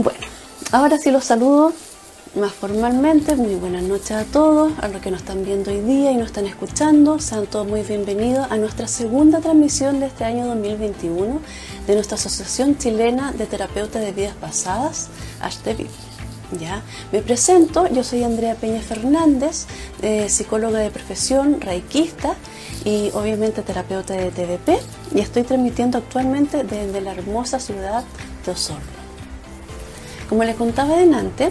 Bueno, ahora sí los saludo más formalmente. Muy buenas noches a todos, a los que nos están viendo hoy día y nos están escuchando. Sean todos muy bienvenidos a nuestra segunda transmisión de este año 2021 de nuestra Asociación Chilena de Terapeutas de Vidas Pasadas, HTV. ¿Ya? Me presento, yo soy Andrea Peña Fernández, eh, psicóloga de profesión, reikista y obviamente terapeuta de TVP y estoy transmitiendo actualmente desde la hermosa ciudad de Osorno. Como les contaba delante,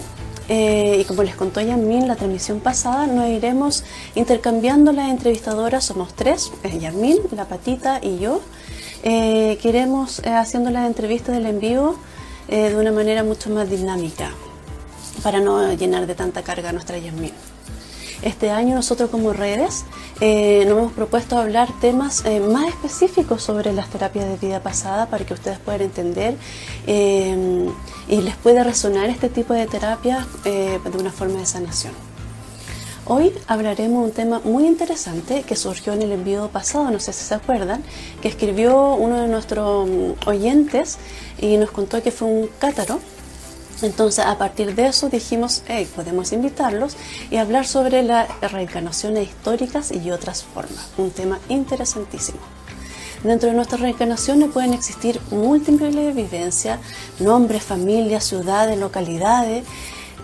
eh, y como les contó Yasmin la transmisión pasada, nos iremos intercambiando las entrevistadoras, somos tres, eh, la patita y yo, eh, que iremos eh, haciendo las entrevistas del envío de una manera mucho más dinámica, para no llenar de tanta carga a nuestra Yasmin. Este año nosotros como redes eh, nos hemos propuesto hablar temas eh, más específicos sobre las terapias de vida pasada para que ustedes puedan entender eh, y les pueda resonar este tipo de terapias de una forma de sanación. Hoy hablaremos un tema muy interesante que surgió en el envío pasado, no sé si se acuerdan, que escribió uno de nuestros mm, oyentes y nos contó que fue un cátaro entonces, a partir de eso dijimos, hey, podemos invitarlos y hablar sobre las reencarnaciones históricas y otras formas. Un tema interesantísimo. Dentro de nuestras reencarnaciones pueden existir múltiples vivencias, nombres, familias, ciudades, localidades.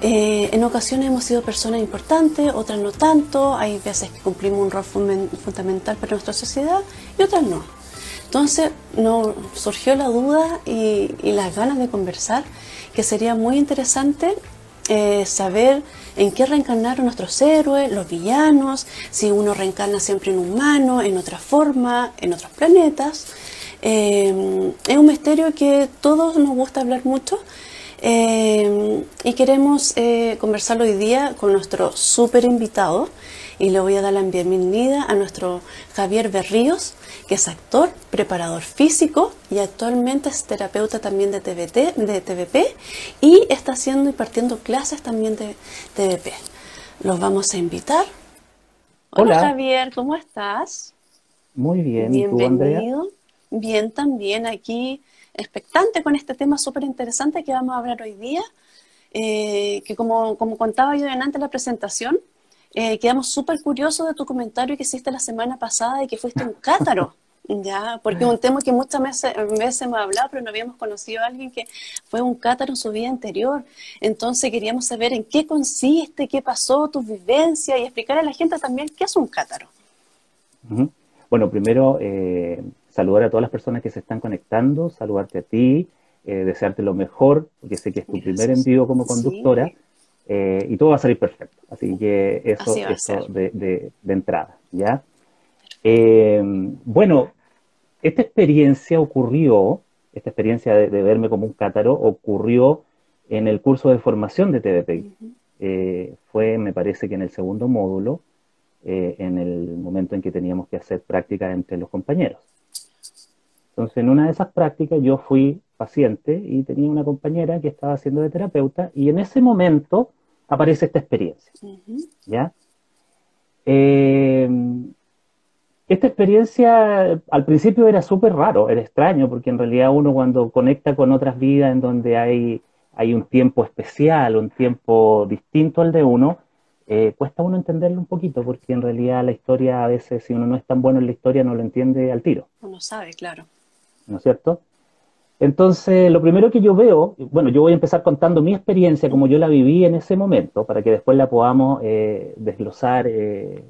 Eh, en ocasiones hemos sido personas importantes, otras no tanto. Hay veces que cumplimos un rol fundamental para nuestra sociedad y otras no. Entonces nos surgió la duda y, las ganas de conversar que sería muy interesante eh, saber en qué reencarnaron nuestros héroes, los villanos, si uno reencarna siempre en humano, en otra forma, en otros planetas. Eh, es un misterio que todos nos gusta hablar mucho eh, y queremos conversarlo hoy día con nuestro súper invitado y le voy a dar la bienvenida a nuestro Javier Berríos, que es actor, preparador físico y actualmente es terapeuta también de, TVT, de TVP y está haciendo y partiendo clases también de TVP. Los vamos a invitar. Hola, Javier, ¿cómo estás? Muy bien, bienvenido. Bien también aquí, expectante con este tema súper interesante que vamos a hablar hoy día. Eh, que como, como contaba yo antes la presentación, eh, quedamos súper curiosos de tu comentario que hiciste la semana pasada y que fuiste un cátaro. Ya, porque es un tema que muchas veces, veces hemos hablado, pero no habíamos conocido a alguien que fue un cátaro en su vida anterior. Entonces queríamos saber en qué consiste, qué pasó, tu vivencia y explicar a la gente también qué es un cátaro. Bueno, primero eh, saludar a todas las personas que se están conectando, saludarte a ti, eh, desearte lo mejor, porque sé que es tu primer envío como conductora. Eh, y todo va a salir perfecto. Así que eso, eso de, de, entrada, ¿ya? Eh, bueno, esta experiencia ocurrió, esta experiencia de, verme como un cátaro ocurrió en el curso de formación de TDP. Eh, fue, me parece que en el segundo módulo, en el momento en que teníamos que hacer prácticas entre los compañeros. Entonces, en una de esas prácticas yo fui paciente y tenía una compañera que estaba haciendo de terapeuta y en ese momento aparece esta experiencia. ¿Ya? Eh, esta experiencia al principio era súper raro, era extraño, porque en realidad uno cuando conecta con otras vidas en donde hay, hay un tiempo especial, un tiempo distinto al de uno, eh, cuesta uno entenderlo un poquito, porque en realidad la historia a veces, si uno no es tan bueno en la historia, no lo entiende al tiro. Uno sabe, claro. ¿No es cierto? Entonces, lo primero que yo veo, bueno, yo voy a empezar contando mi experiencia como yo la viví en ese momento, para que después la podamos eh, desglosar eh,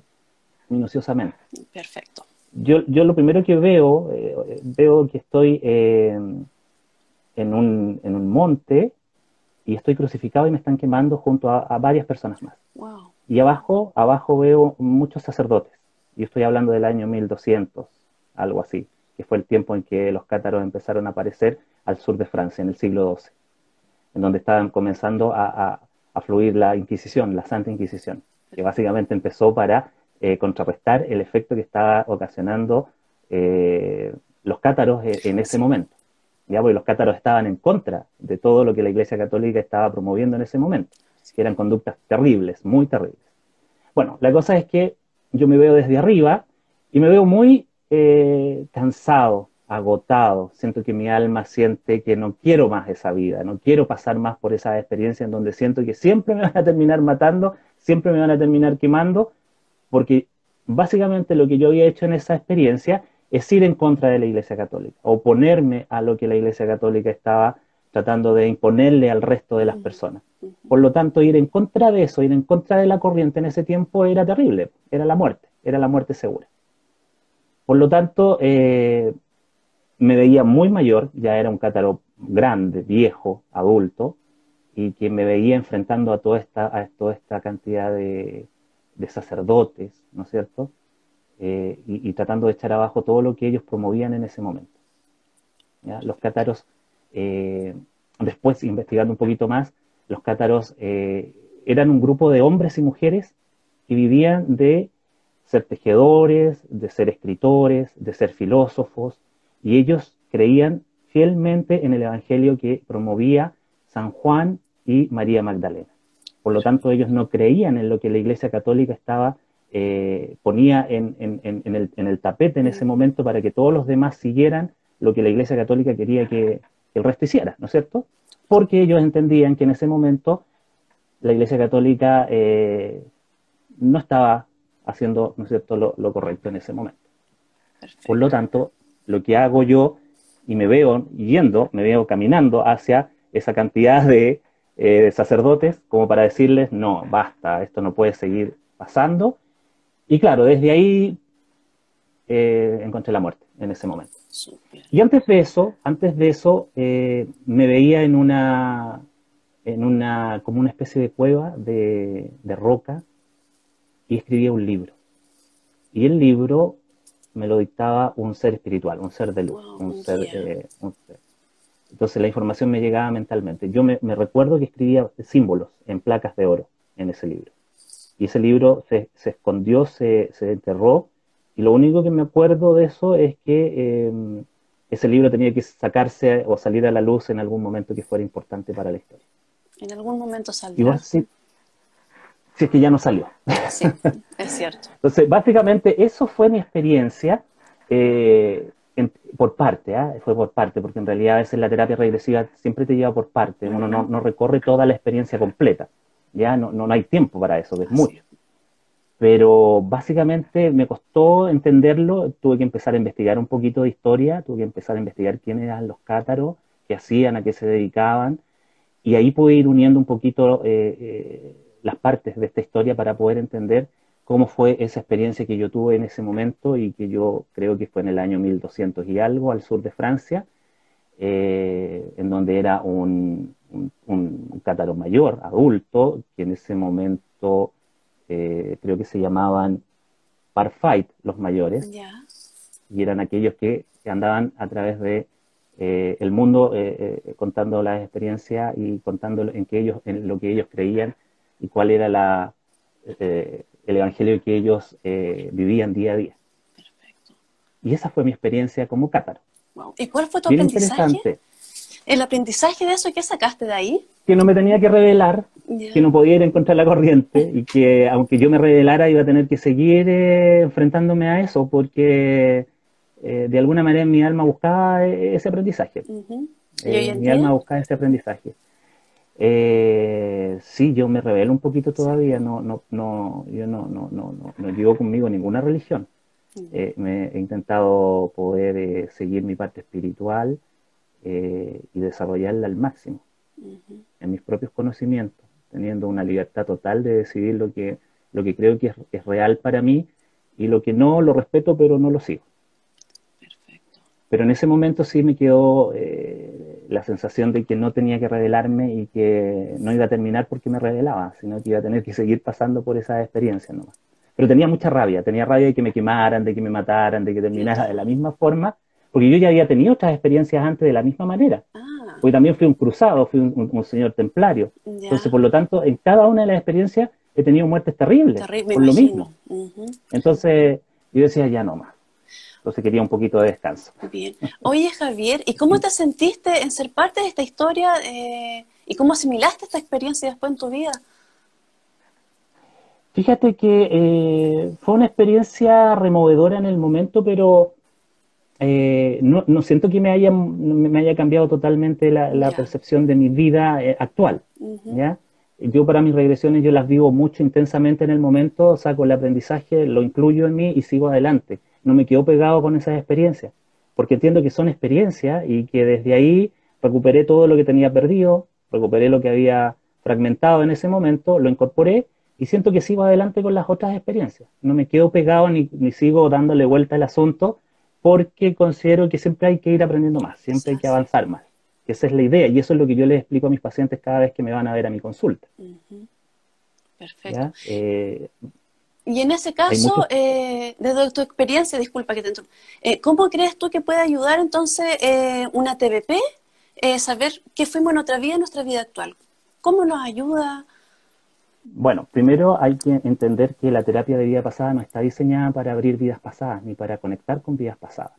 minuciosamente. Perfecto. Yo, yo lo primero que veo, eh, veo que estoy en, un, en un monte y estoy crucificado y me están quemando junto a, varias personas más. Wow. Y abajo, abajo veo muchos sacerdotes. Y estoy hablando del año 1200, algo así que fue el tiempo en que los cátaros empezaron a aparecer al sur de Francia, en el siglo XII, en donde estaban comenzando a, fluir la Inquisición, la Santa Inquisición, que básicamente empezó para eh, contrarrestar el efecto que estaba ocasionando eh, los cátaros e, en ese momento. ¿ya? Porque los cátaros estaban en contra de todo lo que la Iglesia Católica estaba promoviendo en ese momento, que eran conductas terribles, muy terribles. Bueno, la cosa es que yo me veo desde arriba y me veo muy eh, cansado, agotado, siento que mi alma siente que no quiero más esa vida, no quiero pasar más por esa experiencia en donde siento que siempre me van a terminar matando, siempre me van a terminar quemando, porque básicamente lo que yo había hecho en esa experiencia es ir en contra de la Iglesia Católica, oponerme a lo que la Iglesia Católica estaba tratando de imponerle al resto de las personas. Por lo tanto, ir en contra de eso, ir en contra de la corriente en ese tiempo era terrible, era la muerte, era la muerte segura. Por lo tanto, eh, me veía muy mayor, ya era un cátaro grande, viejo, adulto, y que me veía enfrentando a toda esta, cantidad de, sacerdotes, ¿no es cierto? Eh, y, tratando de echar abajo todo lo que ellos promovían en ese momento. Los cátaros, eh, después investigando un poquito más, los cátaros eran un grupo de hombres y mujeres que vivían de ser tejedores, de ser escritores, de ser filósofos, y ellos creían fielmente en el Evangelio que promovía San Juan y María Magdalena. Por lo tanto, ellos no creían en lo que la Iglesia Católica estaba, eh, ponía en, el, tapete en ese momento para que todos los demás siguieran lo que la Iglesia Católica quería que, el resto hiciera, ¿no es cierto? Porque ellos entendían que en ese momento la Iglesia Católica eh, no estaba haciendo, ¿no es cierto?, lo, correcto en ese momento. Por lo tanto, lo que hago yo y me veo yendo, me veo caminando hacia esa cantidad de eh, sacerdotes como para decirles, no, basta, esto no puede seguir pasando. Y claro, desde ahí eh, encontré la muerte en ese momento. Y antes de eso, antes de eso, eh, me veía en una, en una, como una especie de cueva de, de roca y escribía un libro. Y el libro me lo dictaba un ser espiritual, un ser de luz, un, eh, ser, Entonces la información me llegaba mentalmente. Yo me, recuerdo que escribía símbolos en placas de oro en ese libro. Y ese libro se, escondió, se, enterró, y lo único que me acuerdo de eso es que em, ese libro tenía que sacarse o salir a la luz en algún momento que fuera importante para la historia. En algún momento salió si es que ya no salió. Sí, es cierto. Entonces, básicamente eso fue mi experiencia eh, por parte, ¿ah? fue por parte, porque en realidad a veces la terapia regresiva siempre te lleva por parte, uno no, recorre toda la experiencia completa, ya no, no, hay tiempo para eso, es mucho. Pero básicamente me costó entenderlo, tuve que empezar a investigar un poquito de historia, tuve que empezar a investigar quiénes eran los cátaros, qué hacían, a qué se dedicaban, y ahí pude ir uniendo un poquito eh, eh, las partes de esta historia para poder entender cómo fue esa experiencia que yo tuve en ese momento y que yo creo que fue en el año 1200 y algo al sur de Francia, eh, en donde era un, un, cátaro mayor, adulto, que en ese momento eh, creo que se llamaban Parfight los mayores, y eran aquellos que, andaban a través de eh, el mundo contando las experiencias y contando en, que ellos, en lo que ellos creían y cuál era la, eh, el evangelio que ellos eh, vivían día a día. Perfecto. Y esa fue mi experiencia como cátaro. ¿Y cuál fue tu aprendizaje? ¿El aprendizaje de eso qué sacaste de ahí? Que no me tenía que revelar, que no podía ir en contra de la corriente y que aunque yo me revelara iba a tener que seguir eh, enfrentándome a eso porque de alguna manera mi alma buscaba ese aprendizaje. mi alma buscaba ese aprendizaje. Eh, sí, yo me revelo un poquito todavía, no, no, no, yo no, no, no, no, llevo conmigo ninguna religión. Eh, me he intentado poder eh, seguir mi parte espiritual y desarrollarla al máximo en mis propios conocimientos, teniendo una libertad total de decidir lo que, lo que creo que es, es real para mí y lo que no lo respeto pero no lo sigo. Perfecto. Pero en ese momento sí me quedó la sensación de que no tenía que revelarme y que no iba a terminar porque me revelaba, sino que iba a tener que seguir pasando por esa experiencia nomás. Pero tenía mucha rabia, tenía rabia de que me quemaran, de que me mataran, de que terminara de la misma forma, porque yo ya había tenido otras experiencias antes de la misma manera. Ah. Porque también fui un cruzado, fui un, señor templario. Entonces, por lo tanto, en cada una de las experiencias he tenido muertes terribles, por lo mismo. Entonces, yo decía, ya no más. Entonces quería un poquito de descanso. Bien. Oye, Javier, ¿y cómo te sentiste en ser parte de esta historia eh, y cómo asimilaste esta experiencia después en tu vida? Fíjate que eh, fue una experiencia removedora en el momento, pero eh, no, no, siento que me haya, me haya cambiado totalmente la, percepción de mi vida eh, actual. ¿ya? Yo para mis regresiones yo las vivo mucho intensamente en el momento, saco el aprendizaje, lo incluyo en mí y sigo adelante. No me quedo pegado con esas experiencias, porque entiendo que son experiencias y que desde ahí recuperé todo lo que tenía perdido, recuperé lo que había fragmentado en ese momento, lo incorporé y siento que sigo adelante con las otras experiencias. No me quedo pegado ni, ni sigo dándole vuelta al asunto porque considero que siempre hay que ir aprendiendo más, siempre hay que avanzar más. esa es la idea y eso es lo que yo les explico a mis pacientes cada vez que me van a ver a mi consulta. Perfecto. Eh, y en ese caso, eh, desde tu experiencia, disculpa que te interrumpa, eh, ¿cómo crees tú que puede ayudar entonces una TBP saber qué fuimos en otra vida, en nuestra vida actual? ¿Cómo nos ayuda? Bueno, primero hay que entender que la terapia de vida pasada no está diseñada para abrir vidas pasadas ni para conectar con vidas pasadas.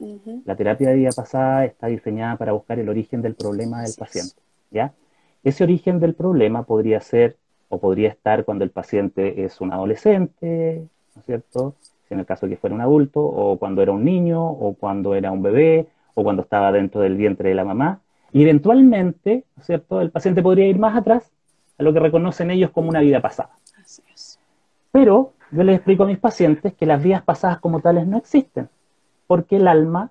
La terapia de vida pasada está diseñada para buscar el origen del problema del paciente. ¿ya? Ese origen del problema podría ser o podría estar cuando el paciente es un adolescente, ¿no es cierto? Si en el caso de que fuera un adulto, o cuando era un niño, o cuando era un bebé, o cuando estaba dentro del vientre de la mamá. Y eventualmente, ¿no es cierto? El paciente podría ir más atrás a lo que reconocen ellos como una vida pasada. Pero yo les explico a mis pacientes que las vidas pasadas como tales no existen, porque el alma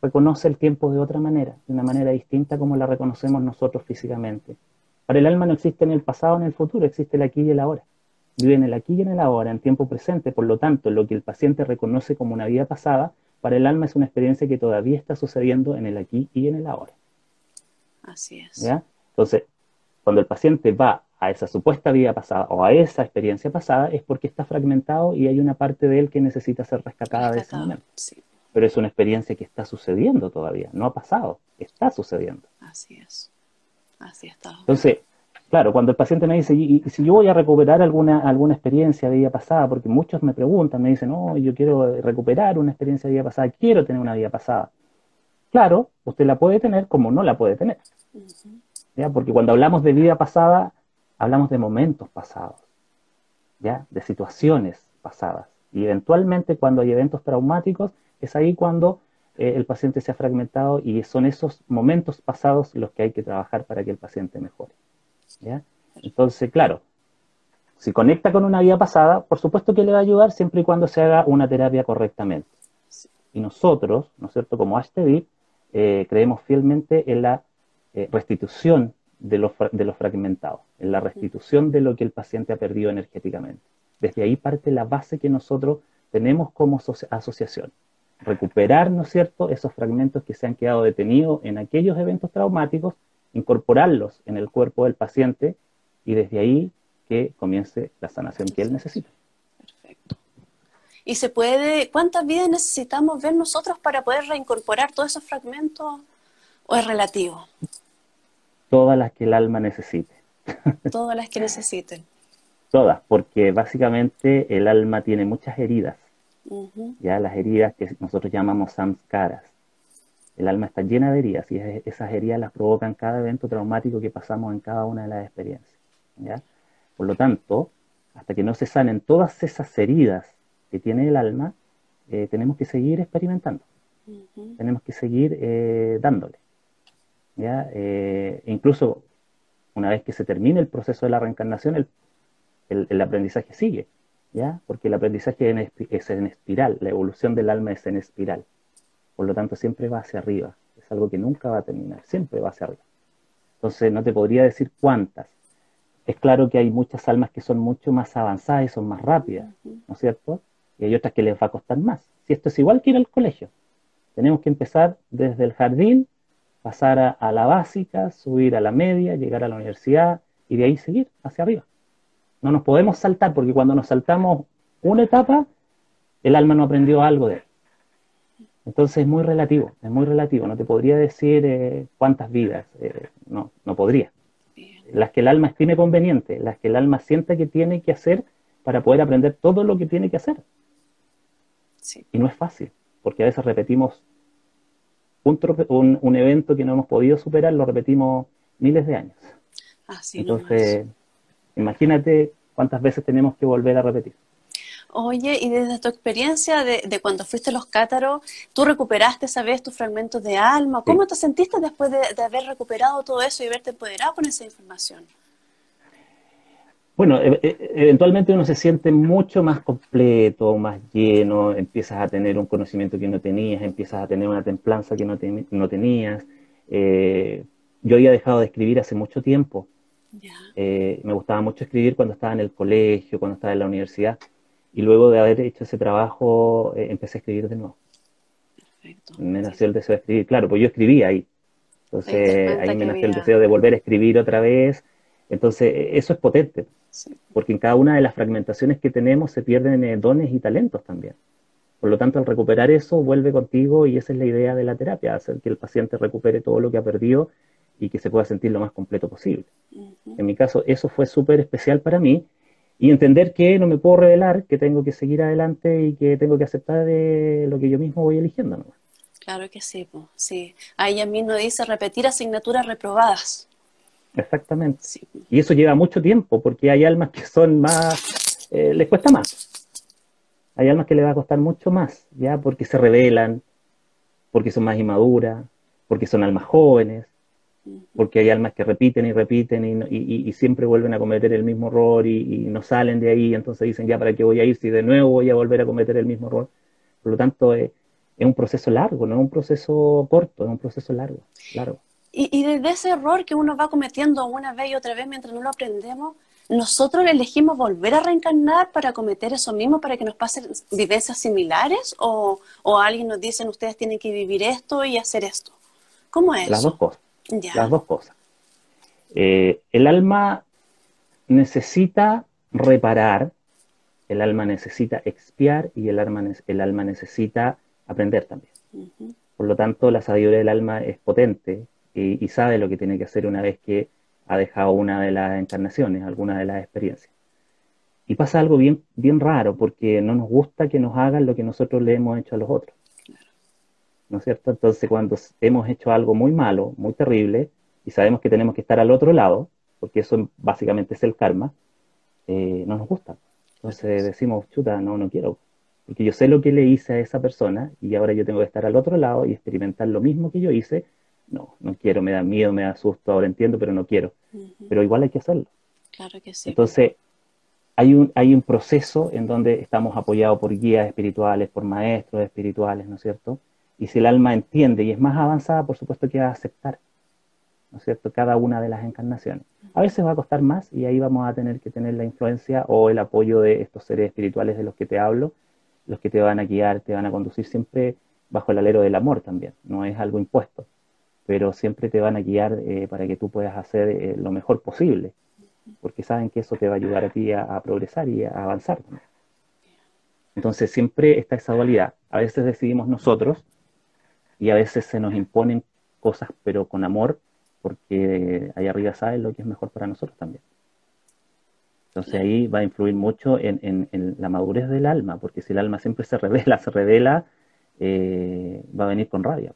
reconoce el tiempo de otra manera, de una manera distinta como la reconocemos nosotros físicamente. Para el alma no existe ni el pasado ni el futuro, existe el aquí y el ahora. Vive en el aquí y en el ahora, en tiempo presente, por lo tanto, lo que el paciente reconoce como una vida pasada, para el alma es una experiencia que todavía está sucediendo en el aquí y en el ahora. Así es. ¿Ya? Entonces, cuando el paciente va a esa supuesta vida pasada o a esa experiencia pasada, es porque está fragmentado y hay una parte de él que necesita ser rescatada de ese momento. Pero es una experiencia que está sucediendo todavía, no ha pasado, está sucediendo. Así es. Así está. Entonces, claro, cuando el paciente me dice, ¿y, si yo voy a recuperar alguna, alguna experiencia de vida pasada? Porque muchos me preguntan, me dicen, no, yo quiero recuperar una experiencia de vida pasada, quiero tener una vida pasada. Claro, usted la puede tener como no la puede tener. Porque cuando hablamos de vida pasada, hablamos de momentos pasados, ¿ya? De situaciones pasadas. Y eventualmente cuando hay eventos traumáticos, es ahí cuando eh, el paciente se ha fragmentado y son esos momentos pasados los que hay que trabajar para que el paciente mejore. ¿ya? Entonces, claro, si conecta con una vida pasada, por supuesto que le va a ayudar siempre y cuando se haga una terapia correctamente. Y nosotros, ¿no es cierto?, como HTV, eh, creemos fielmente en la eh, restitución de los, de los fragmentados, en la restitución de lo que el paciente ha perdido energéticamente. Desde ahí parte la base que nosotros tenemos como asociación. Recuperar, ¿no es cierto?, esos fragmentos que se han quedado detenidos en aquellos eventos traumáticos, incorporarlos en el cuerpo del paciente y desde ahí que comience la sanación que él necesita. Perfecto. ¿Y se puede, cuántas vidas necesitamos ver nosotros para poder reincorporar todos esos fragmentos o es relativo? Todas las que el alma necesite. Todas las que necesiten. Todas, porque básicamente el alma tiene muchas heridas. Ya las heridas que nosotros llamamos samskaras. El alma está llena de heridas y esas heridas las provocan cada evento traumático que pasamos en cada una de las experiencias. ¿ya? Por lo tanto, hasta que no se sanen todas esas heridas que tiene el alma, eh, tenemos que seguir experimentando. Tenemos que seguir eh, dándole. ¿ya? Eh, incluso una vez que se termine el proceso de la reencarnación, el, el, aprendizaje sigue, ¿ya? Porque el aprendizaje es en espiral, la evolución del alma es en espiral. Por lo tanto, siempre va hacia arriba. Es algo que nunca va a terminar, siempre va hacia arriba. Entonces, no te podría decir cuántas. Es claro que hay muchas almas que son mucho más avanzadas y son más rápidas, ¿no es cierto? Y hay otras que les va a costar más. Si esto es igual que ir al colegio, tenemos que empezar desde el jardín pasar a, la básica, subir a la media, llegar a la universidad y de ahí seguir hacia arriba. No nos podemos saltar porque cuando nos saltamos una etapa, el alma no aprendió algo de él. Entonces es muy relativo, es muy relativo. No te podría decir eh, cuántas vidas, eh, no, no podría. Las que el alma estime conveniente, las que el alma sienta que tiene que hacer para poder aprender todo lo que tiene que hacer. Y no es fácil, porque a veces repetimos un, un, evento que no hemos podido superar lo repetimos miles de años. Entonces, imagínate cuántas veces tenemos que volver a repetir. Oye, y desde tu experiencia de, cuando fuiste a los cátaros, ¿tú recuperaste esa vez tus fragmentos de alma? ¿Cómo te sentiste después de, haber recuperado todo eso y haberte empoderado con esa información? Bueno, e, e, eventualmente uno se siente mucho más completo, más lleno, empiezas a tener un conocimiento que no tenías, empiezas a tener una templanza que no, no tenías. Eh, yo había dejado de escribir hace mucho tiempo. Eh, me gustaba mucho escribir cuando estaba en el colegio, cuando estaba en la universidad y luego de haber hecho ese trabajo, eh, empecé a escribir de nuevo. Perfecto. Me nació el deseo de escribir, claro, pues yo escribía ahí. Entonces ahí me nació el deseo de volver a escribir otra vez. Entonces e, eso es potente, porque en cada una de las fragmentaciones que tenemos se pierden eh, dones y talentos también. Por lo tanto, al recuperar eso, vuelve contigo y esa es la idea de la terapia, hacer que el paciente recupere todo lo que ha perdido y que se pueda sentir lo más completo posible. En mi caso, eso fue súper especial para mí y entender que no me puedo revelar, que tengo que seguir adelante y que tengo que aceptar de lo que yo mismo voy eligiendo. ¿no? Claro que sí, pues, sí. Ahí a mí nos dice repetir asignaturas reprobadas. Exactamente. Y eso lleva mucho tiempo, porque hay almas que son más, eh, les cuesta más. Hay almas que les va a costar mucho más, ¿ya? Porque se revelan, porque son más inmaduras, porque son almas jóvenes, porque hay almas que repiten y repiten y, siempre vuelven a cometer el mismo error y, no salen de ahí, entonces dicen, ya, ¿para qué voy a ir si de nuevo voy a volver a cometer el mismo error? Por lo tanto, es, un proceso largo, no es un proceso corto, es un proceso largo, largo. Y, y desde ese error que uno va cometiendo una vez y otra vez mientras no lo aprendemos, nosotros elegimos volver a reencarnar para cometer eso mismo, para que nos pasen vivencias similares, o, o alguien nos dice, ustedes tienen que vivir esto y hacer esto. ¿Cómo es? Las dos cosas. Las dos cosas. Eh, el alma necesita reparar, el alma necesita expiar y el alma, el alma necesita aprender también. Por lo tanto, la sabiduría del alma es potente y, sabe lo que tiene que hacer una vez que ha dejado una de las encarnaciones, alguna de las experiencias. Y pasa algo bien, bien raro, porque no nos gusta que nos hagan lo que nosotros le hemos hecho a los otros. ¿No es cierto? Entonces, cuando hemos hecho algo muy malo, muy terrible, y sabemos que tenemos que estar al otro lado, porque eso básicamente es el karma, eh, no nos gusta. Entonces decimos, chuta, no, no quiero. Porque yo sé lo que le hice a esa persona y ahora yo tengo que estar al otro lado y experimentar lo mismo que yo hice. No, no quiero, me da miedo, me da susto, ahora entiendo, pero no quiero. Pero igual hay que hacerlo. Claro que sí. Entonces, hay un, hay un proceso en donde estamos apoyados por guías espirituales, por maestros espirituales, ¿no es cierto? Y si el alma entiende y es más avanzada, por supuesto que va a aceptar, ¿no es cierto?, cada una de las encarnaciones. A veces va a costar más y ahí vamos a tener que tener la influencia o el apoyo de estos seres espirituales de los que te hablo, los que te van a guiar, te van a conducir siempre bajo el alero del amor también, no es algo impuesto, pero siempre te van a guiar eh, para que tú puedas hacer eh, lo mejor posible, porque saben que eso te va a ayudar a ti a, progresar y a avanzar. Entonces siempre está esa dualidad. A veces decidimos nosotros y a veces se nos imponen cosas, pero con amor, porque ahí arriba saben lo que es mejor para nosotros también. Entonces ahí va a influir mucho en, la madurez del alma, porque si el alma siempre se revela, se revela, eh, va a venir con rabia.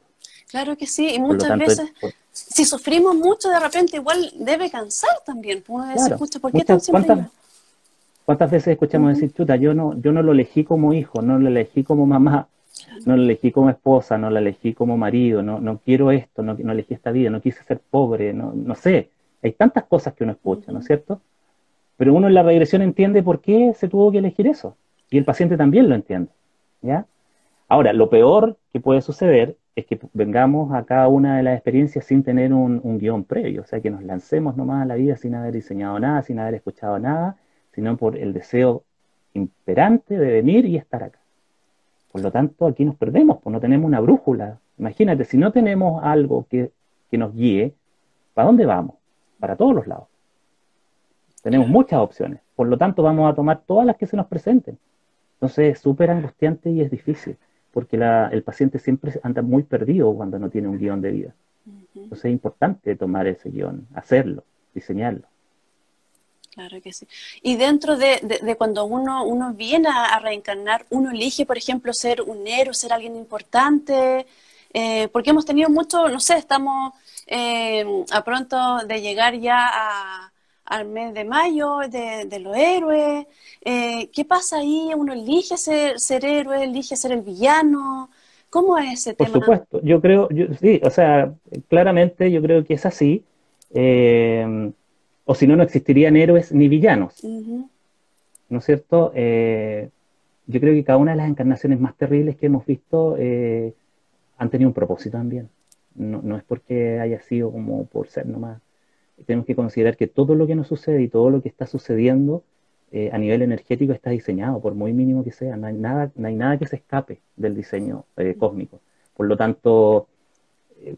Claro que sí, y muchas veces, si sufrimos mucho, de repente igual debe cansar también. Pues uno claro, ¿por qué tan ¿cuántas, ¿Cuántas veces escuchamos decir, chuta, yo no, yo no lo elegí como hijo, no lo elegí como mamá, no la elegí como esposa, no la elegí como marido, no, no quiero esto, no, no elegí esta vida, no quise ser pobre, no, no sé. Hay tantas cosas que uno escucha, ¿no es cierto? Pero uno en la regresión entiende por qué se tuvo que elegir eso. Y el paciente también lo entiende. ¿ya? Ahora, lo peor que puede suceder es que vengamos a cada una de las experiencias sin tener un, un guion previo, o sea, que nos lancemos nomás a la vida sin haber diseñado nada, sin haber escuchado nada, sino por el deseo imperante de venir y estar acá. Por lo tanto, aquí nos perdemos, pues no tenemos una brújula. Imagínate, si no tenemos algo que, nos guíe, ¿para dónde vamos? Para todos los lados. Tenemos muchas opciones. Por lo tanto, vamos a tomar todas las que se nos presenten. Entonces, es súper angustiante y es difícil, porque el paciente siempre anda muy perdido cuando no tiene un guion de vida. Entonces, es importante tomar ese guion, hacerlo, diseñarlo. Claro que sí. Y dentro de, cuando uno, uno viene a, reencarnar, uno elige, por ejemplo, ser un héroe, ser alguien importante, eh, porque hemos tenido mucho, no sé, estamos eh, a pronto de llegar ya a, al mes de mayo de, los héroes. Eh, ¿Qué pasa ahí? ¿Uno elige ser, ser héroe, elige ser el villano? ¿Cómo es ese tema? Por supuesto, yo creo, sí, o sea, claramente yo creo que es así. Eh, o si no, no existirían héroes ni villanos. ¿No es cierto? Eh, yo creo que cada una de las encarnaciones más terribles que hemos visto eh, han tenido un propósito también. No, no, es porque haya sido como por ser nomás. Tenemos que considerar que todo lo que nos sucede y todo lo que está sucediendo eh, a nivel energético está diseñado, por muy mínimo que sea. No hay nada, no hay nada que se escape del diseño cósmico. Por lo tanto,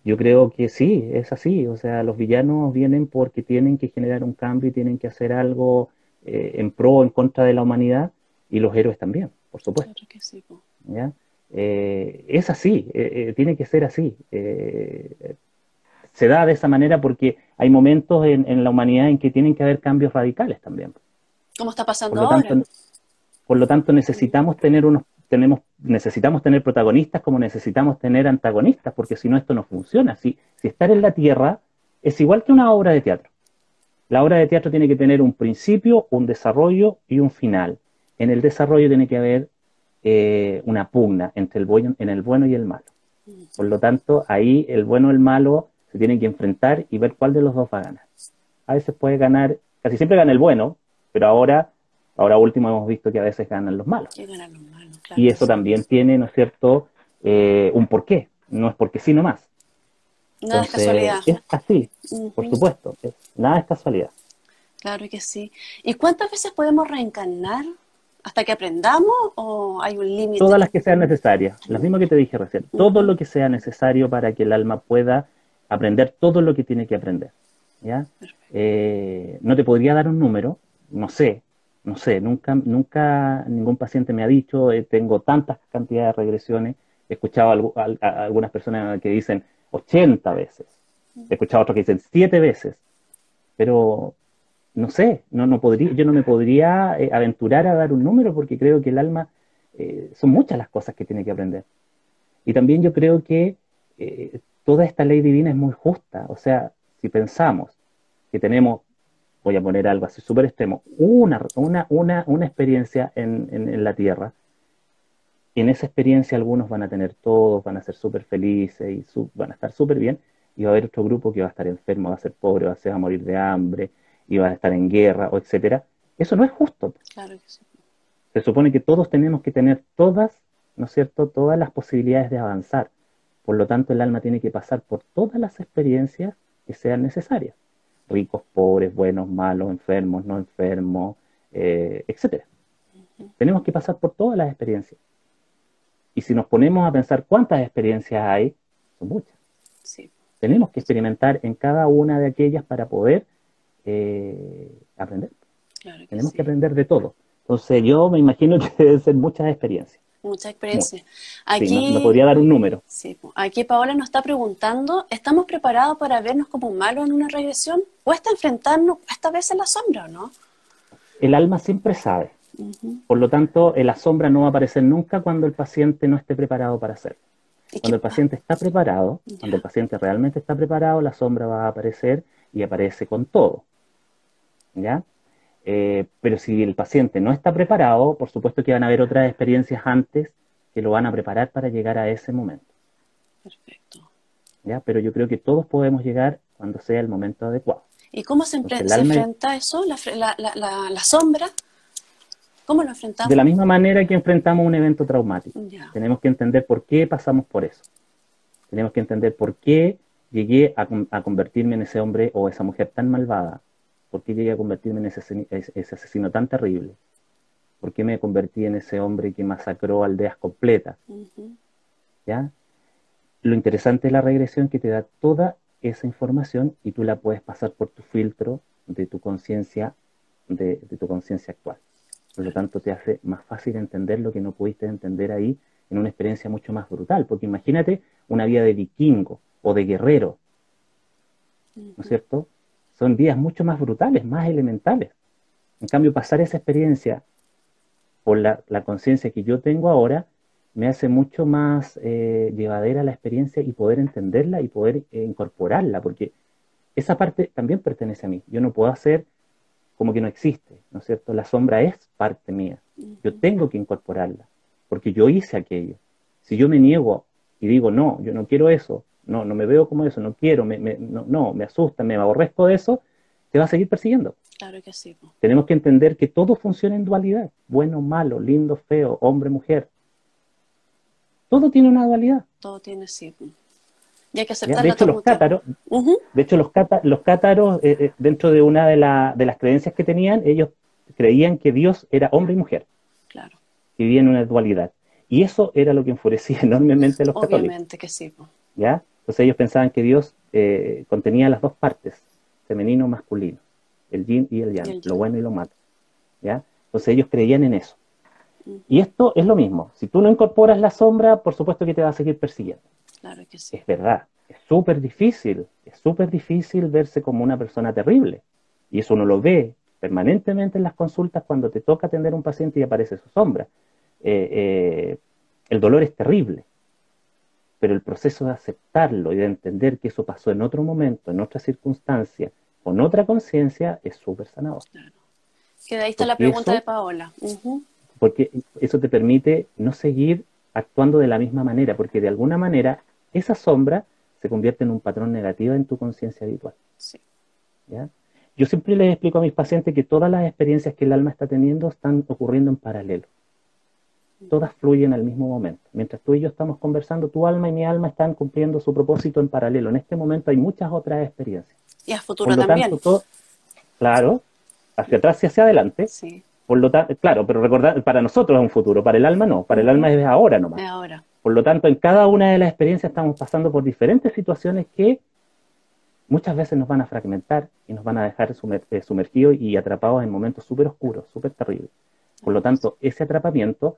yo creo que sí, es así. O sea, los villanos vienen porque tienen que generar un cambio y tienen que hacer algo eh, en pro o en contra de la humanidad y los héroes también, por supuesto. ¿Ya? Eh, es así, eh, tiene que ser así. se da de esa manera porque hay momentos en, la humanidad en que tienen que haber cambios radicales también. ¿Cómo está pasando ahora? por lo tanto, necesitamos tener unos tenemos, necesitamos tener protagonistas como necesitamos tener antagonistas, porque si no esto no funciona. Si, si estar en la Tierra es igual que una obra de teatro. La obra de teatro tiene que tener un principio, un desarrollo y un final. En el desarrollo tiene que haber eh, una pugna entre el bueno, en el bueno y el malo. Por lo tanto, ahí el bueno y el malo se tienen que enfrentar y ver cuál de los dos va a ganar. A veces puede ganar, casi siempre gana el bueno, pero ahora, ahora último hemos visto que a veces ganan los malos. Y eso también tiene, ¿no es cierto?, eh, un porqué. No es porque sí nomás. Nada es casualidad. Es así, por supuesto. nada es casualidad. Claro que sí. ¿Y cuántas veces podemos reencarnar? ¿Hasta que aprendamos o hay un límite? Todas las que sean necesarias. Las mismas que te dije recién. Todo lo que sea necesario para que el alma pueda aprender todo lo que tiene que aprender. ¿ya? Eh, no te podría dar un número, no sé, no sé, nunca, nunca ningún paciente me ha dicho, eh, tengo tantas cantidades de regresiones. He escuchado a, algunas personas que dicen, 80 veces. He escuchado a otros que dicen 7 veces. Pero no sé, no, no podría, yo no me podría eh, aventurar a dar un número porque creo que el alma eh, son muchas las cosas que tiene que aprender. Y también yo creo que toda esta ley divina es muy justa. O sea, si pensamos que tenemos, voy a poner algo así súper extremo, una, una, una, una experiencia en, en la Tierra, en esa experiencia algunos van a tener todos, van a ser súper felices y van a estar súper bien, y va a haber otro grupo que va a estar enfermo, va a ser pobre, va a, ser, a morir de hambre, y va a estar en guerra, o etcétera. Eso no es justo. Claro que sí. Se supone que todos tenemos que tener todas, ¿no es cierto?, todas las posibilidades de avanzar. Por lo tanto, el alma tiene que pasar por todas las experiencias que sean necesarias. Ricos, pobres, buenos, malos, enfermos, no enfermos, eh, etcétera. Tenemos que pasar por todas las experiencias. Y si nos ponemos a pensar cuántas experiencias hay, son muchas. Tenemos que experimentar en cada una de aquellas para poder eh, aprender. Tenemos que aprender de todo. Entonces yo me imagino que deben ser muchas experiencias. Muchas experiencias. Aquí, me podría dar un número. Sí, aquí Paola nos está preguntando, ¿estamos preparados para vernos como malos en una regresión? ¿Cuesta enfrentarnos esta vez en la sombra o no? El alma siempre sabe. Por lo tanto, la sombra no va a aparecer nunca cuando el paciente no esté preparado para hacerlo. Cuando el paciente está preparado, cuando el paciente realmente está preparado, la sombra va a aparecer y aparece con todo. ¿Ya? Eh, pero si el paciente no está preparado, por supuesto que van a haber otras experiencias antes que lo van a preparar para llegar a ese momento. Perfecto. ¿Ya? Pero yo creo que todos podemos llegar cuando sea el momento adecuado. ¿Y cómo se, enfrenta eso, la, la sombra? ¿Cómo lo enfrentamos? De la misma manera que enfrentamos un evento traumático. Tenemos que entender por qué pasamos por eso. Tenemos que entender por qué llegué a, convertirme en ese hombre o esa mujer tan malvada. ¿Por qué llegué a convertirme en ese, asesino tan terrible? ¿Por qué me convertí en ese hombre que masacró aldeas completas? ¿Ya? Lo interesante es la regresión que te da toda esa información y tú la puedes pasar por tu filtro de tu conciencia, de tu conciencia actual. Por lo tanto, te hace más fácil entender lo que no pudiste entender ahí en una experiencia mucho más brutal. Porque imagínate una vida de vikingo o de guerrero, ¿no es cierto? Son vidas mucho más brutales, más elementales. En cambio, pasar esa experiencia por la, conciencia que yo tengo ahora me hace mucho más eh, llevadera la experiencia y poder entenderla y poder eh, incorporarla, porque esa parte también pertenece a mí. Yo no puedo hacer como que no existe, ¿no es cierto? La sombra es parte mía. Yo tengo que incorporarla, porque yo hice aquello. Si yo me niego y digo, no, yo no quiero eso, no, no me veo como eso, no quiero, me, no, no, me asusta, me aborrezco de eso, te va a seguir persiguiendo. Claro que sí. Tenemos que entender que todo funciona en dualidad, bueno, malo, lindo, feo, hombre, mujer. Todo tiene una dualidad. Todo tiene sí. Y hay que aceptarlo. De hecho, los cátaros, de hecho, los, los cátaros, eh, eh, dentro de una de, de, las creencias que tenían, ellos creían que Dios era hombre y mujer. Claro. Que vivían en una dualidad. Y eso era lo que enfurecía enormemente a los Obviamente católicos. Obviamente que sí. ¿Ya? Entonces ellos pensaban que Dios eh, contenía las dos partes, femenino y masculino, el yin y el yang, lo bueno y lo malo. ¿Ya? Entonces ellos creían en eso. Y esto es lo mismo. Si tú no incorporas la sombra, por supuesto que te va a seguir persiguiendo. Claro que sí. Es verdad. Es súper difícil. Es súper difícil verse como una persona terrible. Y eso uno lo ve permanentemente en las consultas cuando te toca atender a un paciente y aparece su sombra. Eh, eh, el dolor es terrible. Pero el proceso de aceptarlo y de entender que eso pasó en otro momento, en otra circunstancia, con otra conciencia, es súper sanador. Claro. Que de ahí está la pregunta de Paola. Porque eso te permite no seguir actuando de la misma manera, porque de alguna manera esa sombra se convierte en un patrón negativo en tu conciencia habitual. Sí. ¿Ya? Yo siempre les explico a mis pacientes que todas las experiencias que el alma está teniendo están ocurriendo en paralelo. Todas fluyen al mismo momento. Mientras tú y yo estamos conversando, tu alma y mi alma están cumpliendo su propósito en paralelo. En este momento hay muchas otras experiencias. Y a futuro también. claro, hacia atrás y hacia adelante. Sí. Por lo tanto, claro, pero recordar, para nosotros es un futuro, para el alma no, para el alma es ahora nomás. Es ahora. Por lo tanto, en cada una de las experiencias estamos pasando por diferentes situaciones que muchas veces nos van a fragmentar y nos van a dejar eh, sumergidos y atrapados en momentos súper oscuros, súper terribles. Por lo tanto, ese atrapamiento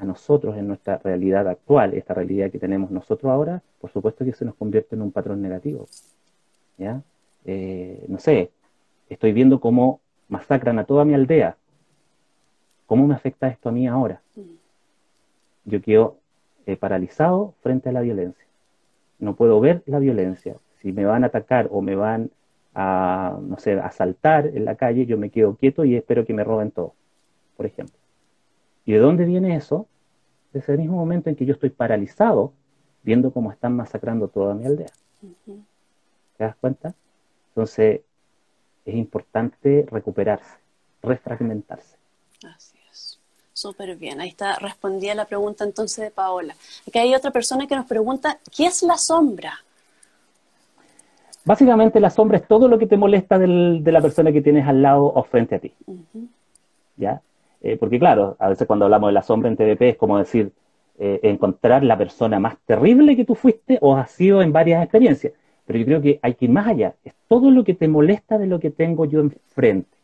a nosotros en nuestra realidad actual, esta realidad que tenemos nosotros ahora, por supuesto que se nos convierte en un patrón negativo. ¿Ya? Eh, no sé, estoy viendo cómo masacran a toda mi aldea. ¿Cómo me afecta esto a mí ahora? Yo quedo eh, paralizado frente a la violencia. No puedo ver la violencia. Si me van a atacar o me van a, no sé, asaltar en la calle, yo me quedo quieto y espero que me roben todo, por ejemplo. ¿Y de dónde viene eso? Desde el mismo momento en que yo estoy paralizado viendo cómo están masacrando toda mi aldea. ¿Te das cuenta? Entonces, es importante recuperarse, refragmentarse. Así es. Súper bien. Ahí está, respondía la pregunta entonces de Paola. Aquí hay otra persona que nos pregunta, ¿qué es la sombra? Básicamente la sombra es todo lo que te molesta de la persona que tienes al lado o frente a ti. ¿Ya? Eh, porque claro, a veces cuando hablamos de la sombra en TDP es como decir, eh, encontrar la persona más terrible que tú fuiste o has sido en varias experiencias. Pero yo creo que hay que ir más allá. Es todo lo que te molesta de lo que tengo yo enfrente.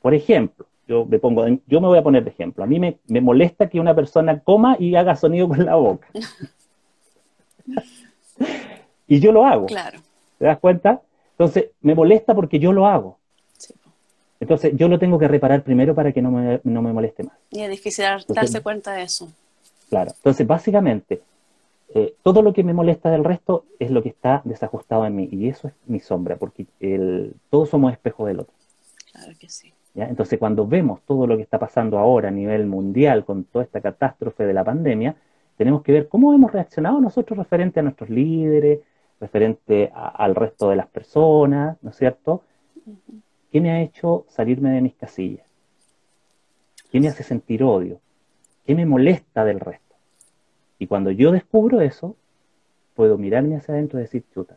Por ejemplo, yo me, pongo, yo me voy a poner de ejemplo. A mí me, me molesta que una persona coma y haga sonido con la boca. y yo lo hago. Claro. ¿Te das cuenta? Entonces, me molesta porque yo lo hago. Entonces, yo lo tengo que reparar primero para que no me, no me moleste más. Y es difícil darse cuenta de eso. Claro. Entonces, básicamente, eh, todo lo que me molesta del resto es lo que está desajustado en mí. Y eso es mi sombra, porque el, todos somos espejo del otro. Claro que sí. Entonces, cuando vemos todo lo que está pasando ahora a nivel mundial con toda esta catástrofe de la pandemia, tenemos que ver cómo hemos reaccionado nosotros referente a nuestros líderes, referente al resto de las personas, ¿no es cierto? ¿Qué me ha hecho salirme de mis casillas? ¿Qué me hace sentir odio? ¿Qué me molesta del resto? Y cuando yo descubro eso, puedo mirarme hacia adentro y decir, chuta,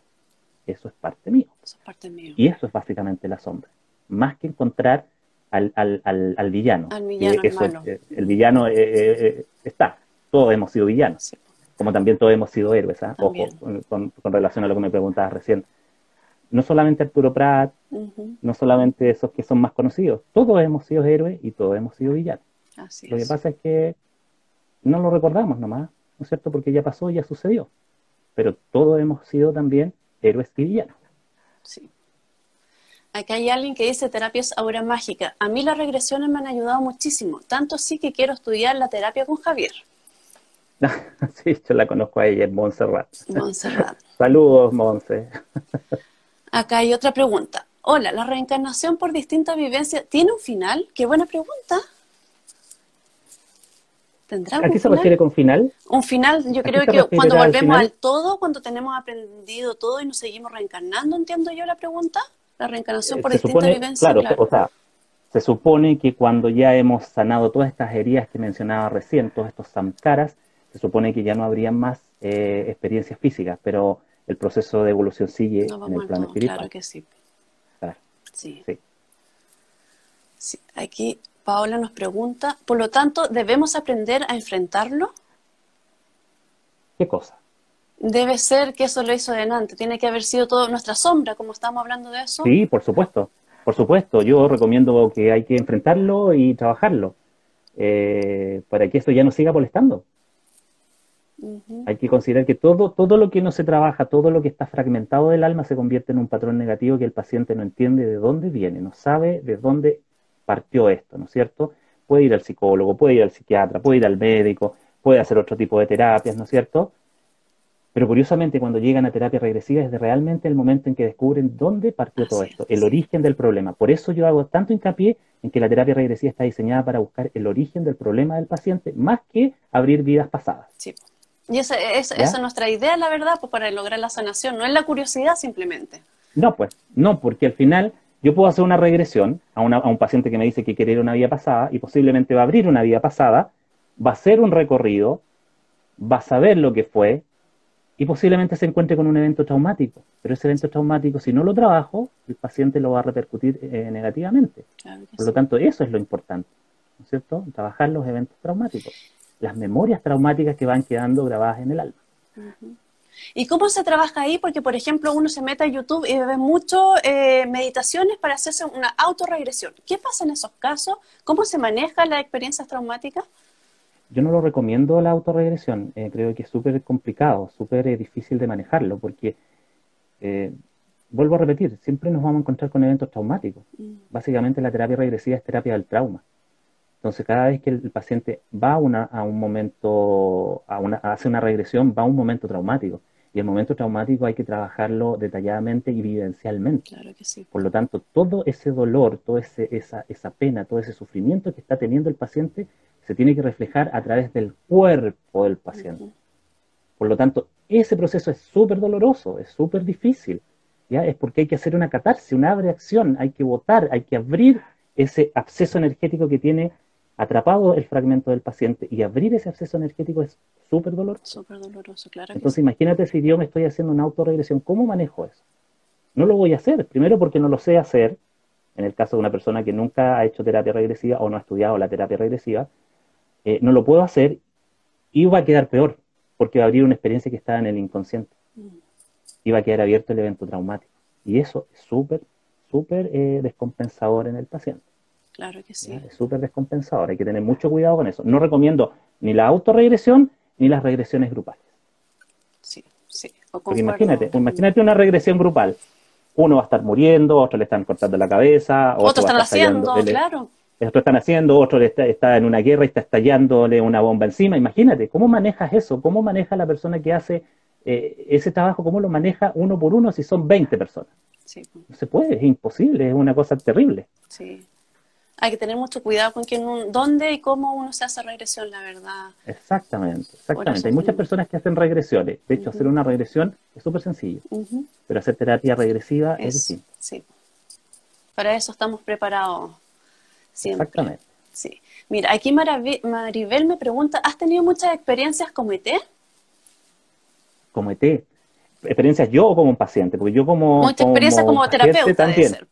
eso es parte mío. Eso es parte mío. Y eso es básicamente la sombra. Más que encontrar al, al, al, villano. Al villano el villano eh, eh, eh, está. Todos hemos sido villanos. Como también todos hemos sido héroes. ¿ah? Ojo, con, relación a lo que me preguntabas recién. No solamente Arturo Prat, no solamente esos que son más conocidos. Todos hemos sido héroes y todos hemos sido villanos. Así lo que pasa es que no lo recordamos nomás, ¿no es cierto? Porque ya pasó, ya sucedió. Pero todos hemos sido también héroes y villanos. Sí. Acá hay alguien que dice terapias aura mágica. A mí las regresiones me han ayudado muchísimo, tanto sí que quiero estudiar la terapia con Javier. sí, yo la conozco a ella, en Montserrat. Montserrat. Saludos, Monse. Acá hay otra pregunta. Hola, ¿la reencarnación por distintas vivencias tiene un final? Qué buena pregunta. ¿Tendrá ¿A qué se refiere con final? Un final, yo creo que cuando volvemos al todo, cuando tenemos aprendido todo y nos seguimos reencarnando, entiendo yo la pregunta. La reencarnación por distintas vivencias. Claro, o sea, se supone que cuando ya hemos sanado todas estas heridas que mencionaba recién, todos estos samkaras, se supone que ya no habría más eh, experiencias físicas, pero el proceso de evolución sigue en el plano espiritual. Claro que sí. Claro. Sí. sí. sí. Aquí Paola nos pregunta, por lo tanto, ¿debemos aprender a enfrentarlo? ¿Qué cosa? Debe ser que eso lo hizo delante, tiene que haber sido todo nuestra sombra, como estamos hablando de eso. Sí, por supuesto, por supuesto. Yo recomiendo que hay que enfrentarlo y trabajarlo eh, para que esto ya no siga molestando. Hay que considerar que todo, todo lo que no se trabaja, todo lo que está fragmentado del alma se convierte en un patrón negativo que el paciente no entiende de dónde viene, no sabe de dónde partió esto, ¿no es cierto? Puede ir al psicólogo, puede ir al psiquiatra, puede ir al médico, puede hacer otro tipo de terapias, ¿no es cierto? Pero curiosamente cuando llegan a terapia regresiva es realmente el momento en que descubren dónde partió todo esto, el origen del problema. Por eso yo hago tanto hincapié en que la terapia regresiva está diseñada para buscar el origen del problema del paciente, más que abrir vidas pasadas. Sí. Y esa, es nuestra idea, la verdad, pues para lograr la sanación, no es la curiosidad simplemente. No, pues, no, porque al final yo puedo hacer una regresión a, un paciente que me dice que quiere ir a una vida pasada y posiblemente va a abrir una vida pasada, va a hacer un recorrido, va a saber lo que fue y posiblemente se encuentre con un evento traumático. Pero ese evento traumático, si no lo trabajo, el paciente lo va a repercutir eh, negativamente. Por lo tanto, eso es lo importante, ¿no es cierto? Trabajar los eventos traumáticos, las memorias traumáticas que van quedando grabadas en el alma. ¿Y cómo se trabaja ahí? Porque, por ejemplo, uno se mete a YouTube y ve mucho eh, meditaciones para hacerse una autorregresión. ¿Qué pasa en esos casos? ¿Cómo se maneja las experiencias traumáticas? Yo no lo recomiendo la autorregresión. Eh, creo que es súper complicado, súper eh, difícil de manejarlo, porque, vuelvo a repetir, siempre nos vamos a encontrar con eventos traumáticos. Mm. Básicamente la terapia regresiva es terapia del trauma. Entonces, cada vez que el paciente va a, un momento, a una, hace una regresión, va a un momento traumático. Y el momento traumático hay que trabajarlo detalladamente y vivencialmente. Claro que sí. Por lo tanto, todo ese dolor, toda esa, esa pena, todo ese sufrimiento que está teniendo el paciente se tiene que reflejar a través del cuerpo del paciente. Por lo tanto, ese proceso es súper doloroso, es súper difícil. ¿ya? Es porque hay que hacer una catarsis, una reacción, hay que votar, hay que abrir ese acceso energético que tiene atrapado el fragmento del paciente y abrir ese acceso energético es súper doloroso. Súper doloroso, claro. Entonces imagínate si yo me estoy haciendo una autorregresión, ¿cómo manejo eso? No lo voy a hacer, primero porque no lo sé hacer, en el caso de una persona que nunca ha hecho terapia regresiva o no ha estudiado la terapia regresiva, eh, no lo puedo hacer y va a quedar peor, porque va a abrir una experiencia que está en el inconsciente. Mm. Y va a quedar abierto el evento traumático. Y eso es súper, súper eh, descompensador en el paciente. Claro que sí. Es súper descompensador, hay que tener mucho cuidado con eso. No recomiendo ni la autorregresión ni las regresiones grupales. Sí, sí. Porque imagínate, imagínate una regresión grupal. Uno va a estar muriendo, otro le están cortando la cabeza, otro, están haciendo, claro. Otro están haciendo, otro está, está, en una guerra y está estallándole una bomba encima. Imagínate, ¿cómo manejas eso? ¿Cómo maneja la persona que hace eh, ese trabajo? ¿Cómo lo maneja uno por uno si son 20 personas? Sí. No se puede, es imposible, es una cosa terrible. Sí hay que tener mucho cuidado con quién, dónde y cómo uno se hace regresión, la verdad. Exactamente, exactamente. Hay muchas personas que hacen regresiones. De hecho, hacer una regresión es súper sencillo, pero hacer terapia regresiva es, distinto. Sí. Para eso estamos preparados siempre. Exactamente. Sí. Mira, aquí Maribel me pregunta, ¿has tenido muchas experiencias como ET? Como ET. ¿Experiencias yo o como un paciente? Porque yo como... Mucha experiencia como terapeuta también. Todos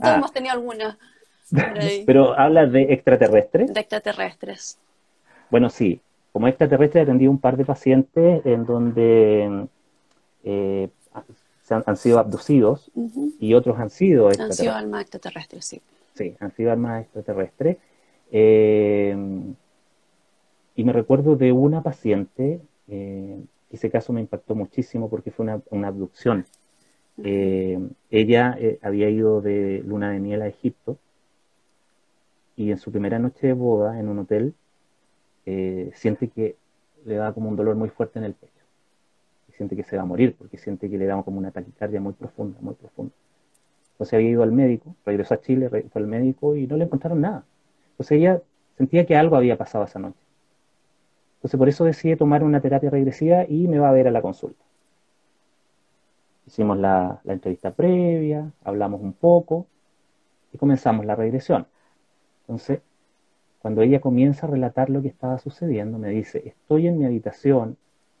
ah. hemos tenido alguna. Pero hablas de extraterrestres. De extraterrestres. Bueno, sí. Como extraterrestre he atendido un par de pacientes en donde eh, han, sido abducidos y otros han sido extraterrestres. Han sido almas extraterrestres, sí. Sí, han sido almas extraterrestres. Eh, y me recuerdo de una paciente, eh, ese caso me impactó muchísimo porque fue una, abducción. ella había ido de luna de miel a Egipto y en su primera noche de boda en un hotel eh, siente que le da como un dolor muy fuerte en el pecho. Y siente que se va a morir porque siente que le da como una taquicardia muy profunda, muy profunda. Entonces había ido al médico, regresó a Chile, fue al médico y no le encontraron nada. Entonces ella sentía que algo había pasado esa noche. Entonces por eso decide tomar una terapia regresiva y me va a ver a la consulta. Hicimos la, la entrevista previa, hablamos un poco y comenzamos la regresión. Entonces, cuando ella comienza a relatar lo que estaba sucediendo, me dice, estoy en mi habitación,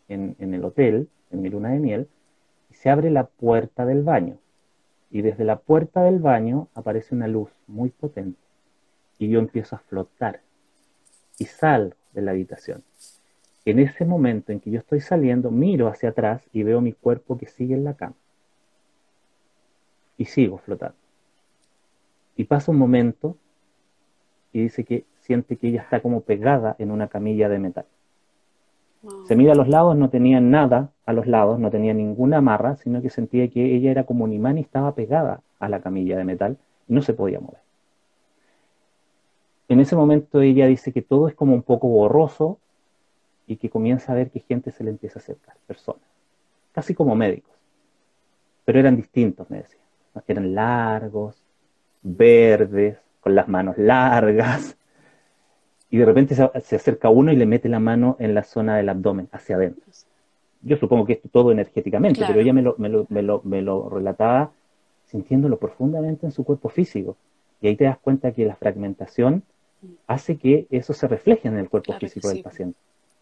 en, en el hotel, en mi luna de miel, y se abre la puerta del baño. Y desde la puerta del baño aparece una luz muy potente. Y yo empiezo a flotar. Y salgo de la habitación. En ese momento en que yo estoy saliendo, miro hacia atrás y veo mi cuerpo que sigue en la cama. Y sigo flotando. Y pasa un momento y dice que siente que ella está como pegada en una camilla de metal. Se mira a los lados, no tenía nada a los lados, no tenía ninguna amarra, sino que sentía que ella era como un imán y estaba pegada a la camilla de metal y no se podía mover. En ese momento ella dice que todo es como un poco borroso y que comienza a ver que gente se le empieza a acercar, personas, casi como médicos, pero eran distintos, me decía. Eran largos, verdes, con las manos largas, y de repente se, acerca uno y le mete la mano en la zona del abdomen, hacia adentro. Yo supongo que esto todo energéticamente, pero ella me lo, me, lo, me, lo, me lo relataba sintiéndolo profundamente en su cuerpo físico. Y ahí te das cuenta que la fragmentación hace que eso se refleje en el cuerpo físico del paciente.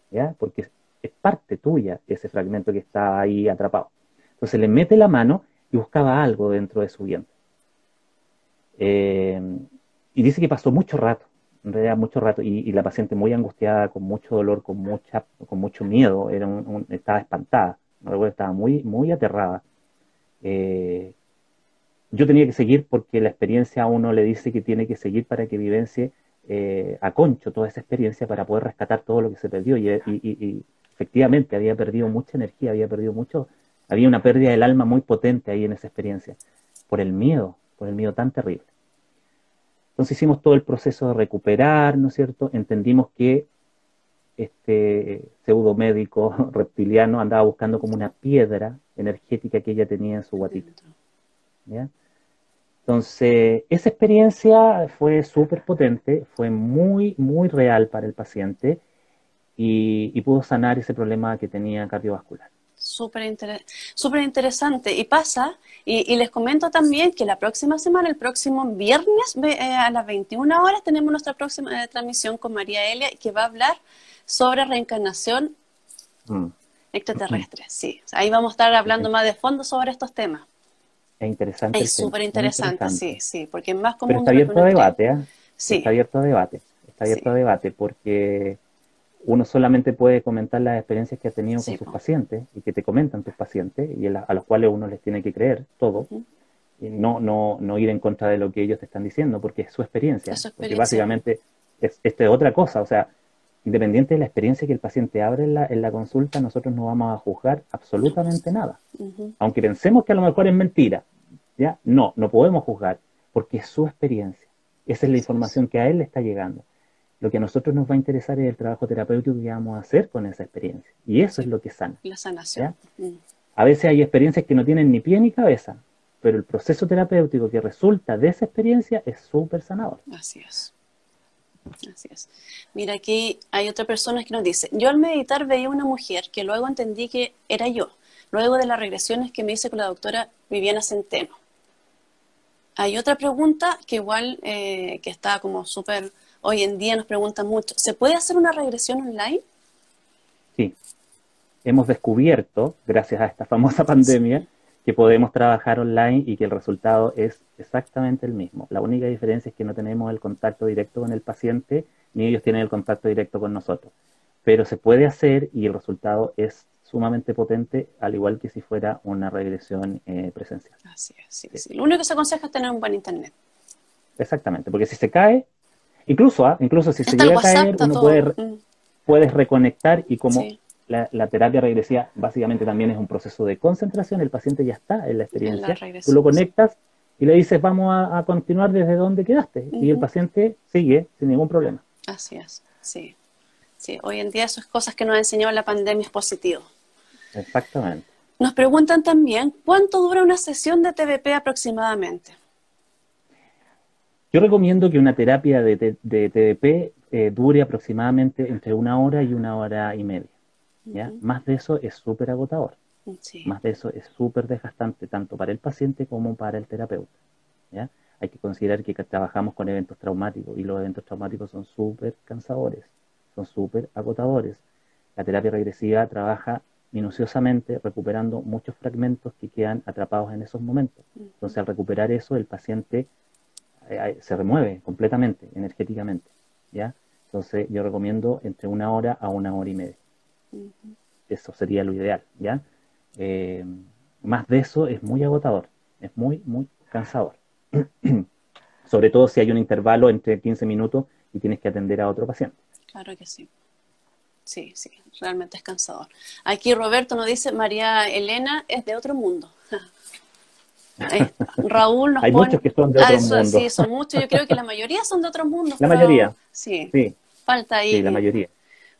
¿ya? Porque es parte tuya ese fragmento que está ahí atrapado. Entonces le mete la mano y buscaba algo dentro de su vientre. Eh, y dice que pasó mucho rato en realidad mucho rato, y, la paciente muy angustiada, con mucho dolor, con mucha, con mucho miedo, era estaba espantada, estaba muy, muy aterrada. Eh, yo tenía que seguir porque la experiencia a uno le dice que tiene que seguir para que vivencie eh, a concho toda esa experiencia para poder rescatar todo lo que se perdió. Y, y, efectivamente había perdido mucha energía, había perdido mucho, había una pérdida del alma muy potente ahí en esa experiencia, por el miedo, por el miedo tan terrible. Entonces hicimos todo el proceso de recuperar, ¿no es cierto? Entendimos que este pseudo médico reptiliano andaba buscando como una piedra energética que ella tenía en su guatita. Entonces, esa experiencia fue súper potente, fue muy, muy real para el paciente y pudo sanar ese problema que tenía cardiovascular. Súper interesante. Y pasa, y, les comento también que la próxima semana, el próximo viernes eh, a las 21 horas, tenemos nuestra próxima eh, transmisión con María Elia, que va a hablar sobre reencarnación mm. extraterrestre. Sí, ahí vamos a estar hablando más de fondo sobre estos temas. Es interesante. Es súper interesante, sí, sí, porque es más común. Pero está abierto a debate, ¿eh? Sí. Está abierto a debate. Está abierto a debate porque uno solamente puede comentar las experiencias que ha tenido con sus pacientes y que te comentan tus pacientes y a, los cuales uno les tiene que creer todo. y no, no, no ir en contra de lo que ellos te están diciendo porque es su experiencia. Porque básicamente es, esto es otra cosa. O sea, independiente de la experiencia que el paciente abre en la, en la consulta, nosotros no vamos a juzgar absolutamente nada. Aunque pensemos que a lo mejor es mentira. ¿ya? No, no podemos juzgar porque es su experiencia. Esa es la información que a él le está llegando. Lo que a nosotros nos va a interesar es el trabajo terapéutico que vamos a hacer con esa experiencia. Y eso es lo que sana. La sanación. Mm. A veces hay experiencias que no tienen ni pie ni cabeza, pero el proceso terapéutico que resulta de esa experiencia es súper sanador. Así es. Así es. Mira, aquí hay otra persona que nos dice, yo al meditar veía una mujer que luego entendí que era yo, luego de las regresiones que me hice con la doctora Viviana Centeno. Hay otra pregunta que igual, eh, que está como súper hoy en día nos preguntan mucho, ¿se puede hacer una regresión online? Sí, hemos descubierto, gracias a esta famosa pandemia, que podemos trabajar online y que el resultado es exactamente el mismo. La única diferencia es que no tenemos el contacto directo con el paciente, ni ellos tienen el contacto directo con nosotros. Pero se puede hacer y el resultado es sumamente potente, al igual que si fuera una regresión eh, presencial. Así es, sí, sí. Lo único que se aconseja es tener un buen internet. Exactamente, porque si se cae, Incluso, ¿ah? incluso si se llega a caer, uno puede, mm. puedes reconectar y como la, terapia regresiva básicamente también es un proceso de concentración, el paciente ya está en la experiencia, tú lo conectas y le dices vamos a, continuar desde donde quedaste y el paciente sigue sin ningún problema. Así es, sí. Sí, hoy en día esas cosas que nos ha enseñado la pandemia es positivo. Exactamente. Nos preguntan también, ¿cuánto dura una sesión de TVP aproximadamente? Yo recomiendo que una terapia de, TDP eh, dure aproximadamente entre una hora y una hora y media. ¿ya? Más de eso es súper agotador. Más de eso es súper desgastante tanto para el paciente como para el terapeuta. ¿ya? Hay que considerar que trabajamos con eventos traumáticos y los eventos traumáticos son súper cansadores, son súper agotadores. La terapia regresiva trabaja minuciosamente recuperando muchos fragmentos que quedan atrapados en esos momentos. Entonces, al recuperar eso, el paciente se remueve completamente, energéticamente. ¿ya? Entonces, yo recomiendo entre una hora a una hora y media. Eso sería lo ideal. ¿ya? Eh, más de eso es muy agotador, es muy, muy cansador. Sobre todo si hay un intervalo entre 15 minutos y tienes que atender a otro paciente. Claro que sí. Sí, sí, realmente es cansador. Aquí Roberto nos dice, María Elena es de otro mundo. Raúl nos Hay muchos que son de otro ah, mundo. Sí, son muchos. Yo creo que la mayoría son de otro mundo. La mayoría. Sí, sí. Falta ahí. Sí, la mayoría.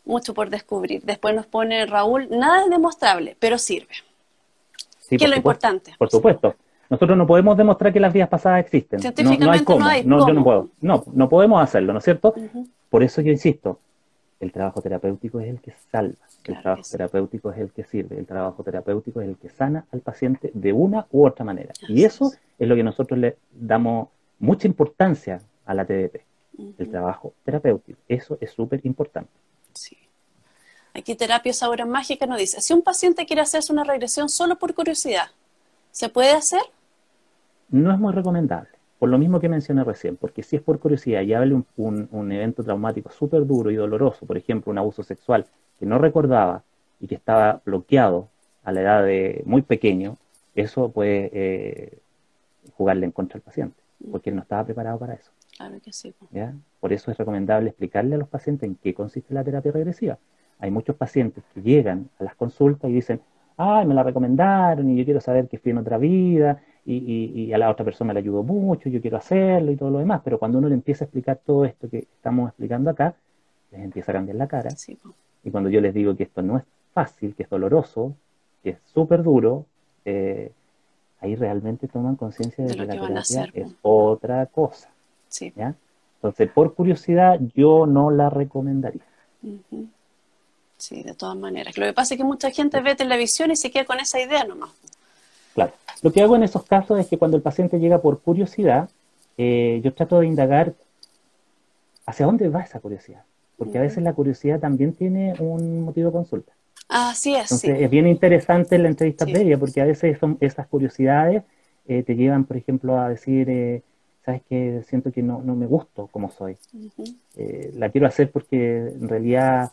Mucho por descubrir. Después nos pone Raúl, nada es demostrable, pero sirve. Sí, ¿Qué es lo importante? Por supuesto. Nosotros no podemos demostrar que las vidas pasadas existen. Científicamente no, hay cómo. No, yo no puedo. No, no podemos hacerlo, ¿no es cierto? Por eso yo insisto, el trabajo terapéutico es el que salva, el trabajo terapéutico es el que sirve, el trabajo terapéutico es el que sana al paciente de una u otra manera. y eso es. lo que nosotros le damos mucha importancia a la TDP, el trabajo terapéutico. Eso es súper importante. Sí. Aquí Terapias Ahora Mágica nos dice, si un paciente quiere hacerse una regresión solo por curiosidad, ¿se puede hacer? No es muy recomendable. Por lo mismo que mencioné recién, porque si es por curiosidad y habla un, un, evento traumático súper duro y doloroso, por ejemplo, un abuso sexual que no recordaba y que estaba bloqueado a la edad de muy pequeño, eso puede eh, jugarle en contra al paciente, porque él no estaba preparado para eso. Claro que sí. Por eso es recomendable explicarle a los pacientes en qué consiste la terapia regresiva. Hay muchos pacientes que llegan a las consultas y dicen, ay, me la recomendaron y yo quiero saber que fui en otra vida y, a la otra persona le ayudó mucho, yo quiero hacerlo y todo lo demás, pero cuando uno le empieza a explicar todo esto que estamos explicando acá, les empieza a cambiar la cara. Y cuando yo les digo que esto no es fácil, que es doloroso, que es súper duro, eh, ahí realmente toman conciencia de, que, la terapia es otra cosa. Entonces, por curiosidad, yo no la recomendaría. Sí, de todas maneras. Lo que pasa es que mucha gente ve televisión y se queda con esa idea nomás. Claro. Lo que hago en esos casos es que cuando el paciente llega por curiosidad, eh, yo trato de indagar hacia dónde va esa curiosidad. Porque a veces la curiosidad también tiene un motivo de consulta. Así es. Entonces es bien interesante la entrevista previa porque a veces son esas curiosidades eh, te llevan, por ejemplo, a decir, eh, sabes que siento que no, no me gusto como soy. la quiero hacer porque en realidad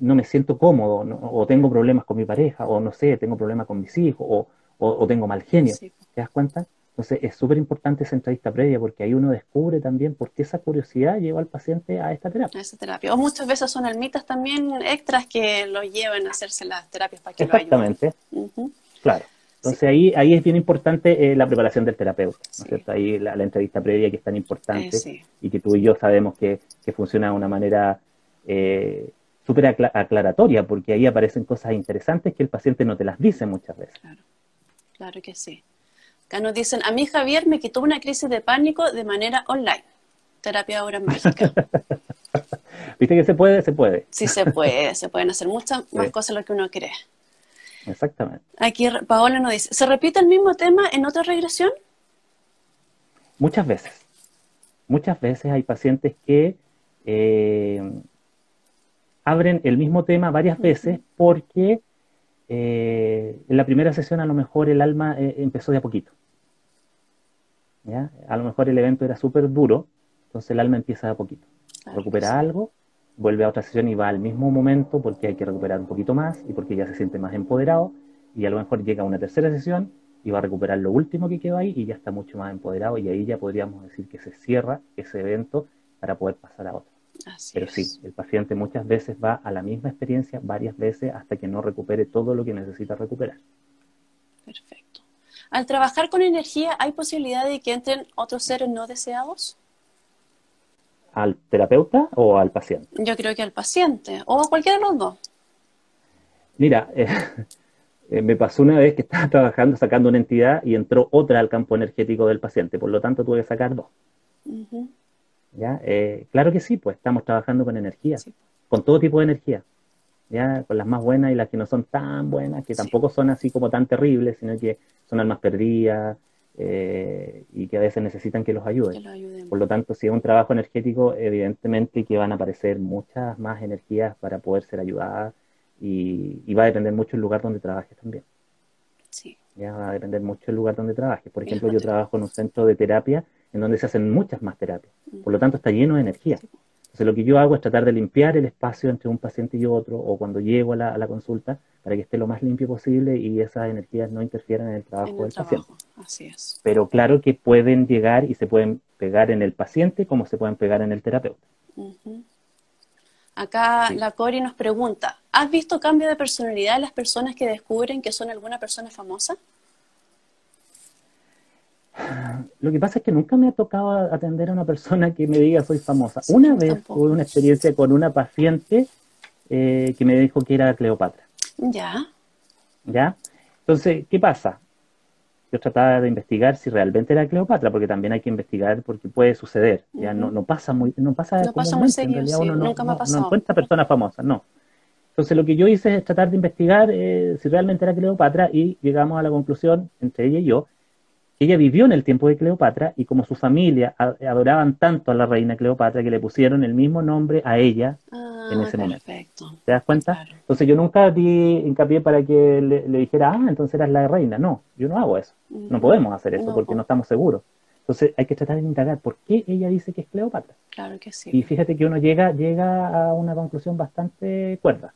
no me siento cómodo, o tengo problemas con mi pareja, o no sé, tengo problemas con mis hijos, o, o, tengo mal genio. ¿Te das cuenta? Entonces es súper importante esa entrevista previa porque ahí uno descubre también por qué esa curiosidad lleva al paciente a esta terapia. A esa terapia. O muchas veces son almitas también extras que lo llevan a hacerse las terapias para que lo ayuden. Exactamente. Claro. Entonces ahí, ahí es bien importante eh, la preparación del terapeuta, ¿no es cierto? Ahí la, entrevista previa que es tan importante eh, y que tú y yo sabemos que, que funciona de una manera eh, súper aclaratoria porque ahí aparecen cosas interesantes que el paciente no te las dice muchas veces. Claro. Claro que sí. Acá nos dicen, a mí Javier me quitó una crisis de pánico de manera online. Terapia ahora mágica. ¿Viste que se puede? Se puede. Sí, se puede. se pueden hacer muchas más cosas de lo que uno cree. Exactamente. Aquí Paola nos dice, ¿se repite el mismo tema en otra regresión? Muchas veces. Muchas veces hay pacientes que eh, abren el mismo tema varias veces porque eh, en la primera sesión a lo mejor el alma eh, empezó de a poquito. ¿ya? A lo mejor el evento era súper duro, entonces el alma empieza de a poquito. Recupera algo, vuelve a otra sesión y va al mismo momento porque hay que recuperar un poquito más y porque ya se siente más empoderado y a lo mejor llega a una tercera sesión y va a recuperar lo último que quedó ahí y ya está mucho más empoderado y ahí ya podríamos decir que se cierra ese evento para poder pasar a otro. Pero sí, el paciente muchas veces va a la misma experiencia varias veces hasta que no recupere todo lo que necesita recuperar. Perfecto. Al trabajar con energía, ¿hay posibilidad de que entren otros seres no deseados? ¿Al terapeuta o al paciente? Yo creo que al paciente, o a cualquiera de los dos. Mira, eh, eh, me pasó una vez que estaba trabajando, sacando una entidad y entró otra al campo energético del paciente, por lo tanto tuve que sacar dos. ¿Ya? Eh, claro que sí, pues estamos trabajando con energía, con todo tipo de energía. ¿ya? Con las más buenas y las que no son tan buenas, que tampoco son así como tan terribles, sino que son almas perdidas, eh, y que a veces necesitan que los ayuden. Por lo tanto, si es un trabajo energético, evidentemente que van a aparecer muchas más energías para poder ser ayudadas y, va a depender mucho el lugar donde trabajes también. Sí. Ya va a depender mucho el lugar donde trabajes. Por ejemplo, yo trabajo en un centro de terapia en donde se hacen muchas más terapias. Mm. Por lo tanto, está lleno de energía. Entonces, lo que yo hago es tratar de limpiar el espacio entre un paciente y otro, o cuando llego a la, consulta, para que esté lo más limpio posible y esas energías no interfieran en el trabajo del paciente. Así es. Pero claro que pueden llegar y se pueden pegar en el paciente como se pueden pegar en el terapeuta. Acá la Cori nos pregunta, ¿has visto cambio de personalidad en las personas que descubren que son alguna persona famosa? Lo que pasa es que nunca me ha tocado atender a una persona que me diga soy famosa. una vez tuve una experiencia con una paciente eh, que me dijo que era Cleopatra. Ya. ¿Ya? Entonces, ¿qué pasa? Yo trataba de investigar si realmente era Cleopatra, porque también hay que investigar porque puede suceder. Ya no, no pasa muy, no pasa, no pasa muy seguido, realidad uno no, no, encuentra personas famosas, no. Entonces lo que yo hice es tratar de investigar eh, si realmente era Cleopatra y llegamos a la conclusión, entre ella y yo, ella vivió en el tiempo de Cleopatra y como su familia adoraban tanto a la reina Cleopatra que le pusieron el mismo nombre a ella ah, en ese momento. ¿Te das cuenta? Entonces yo nunca di hincapié para que le, dijera, ah, entonces eras la reina. No, yo no hago eso. No podemos hacer eso porque no estamos seguros. Entonces hay que tratar de indagar por qué ella dice que es Cleopatra. Claro que sí. Y fíjate que uno llega, llega a una conclusión bastante cuerda.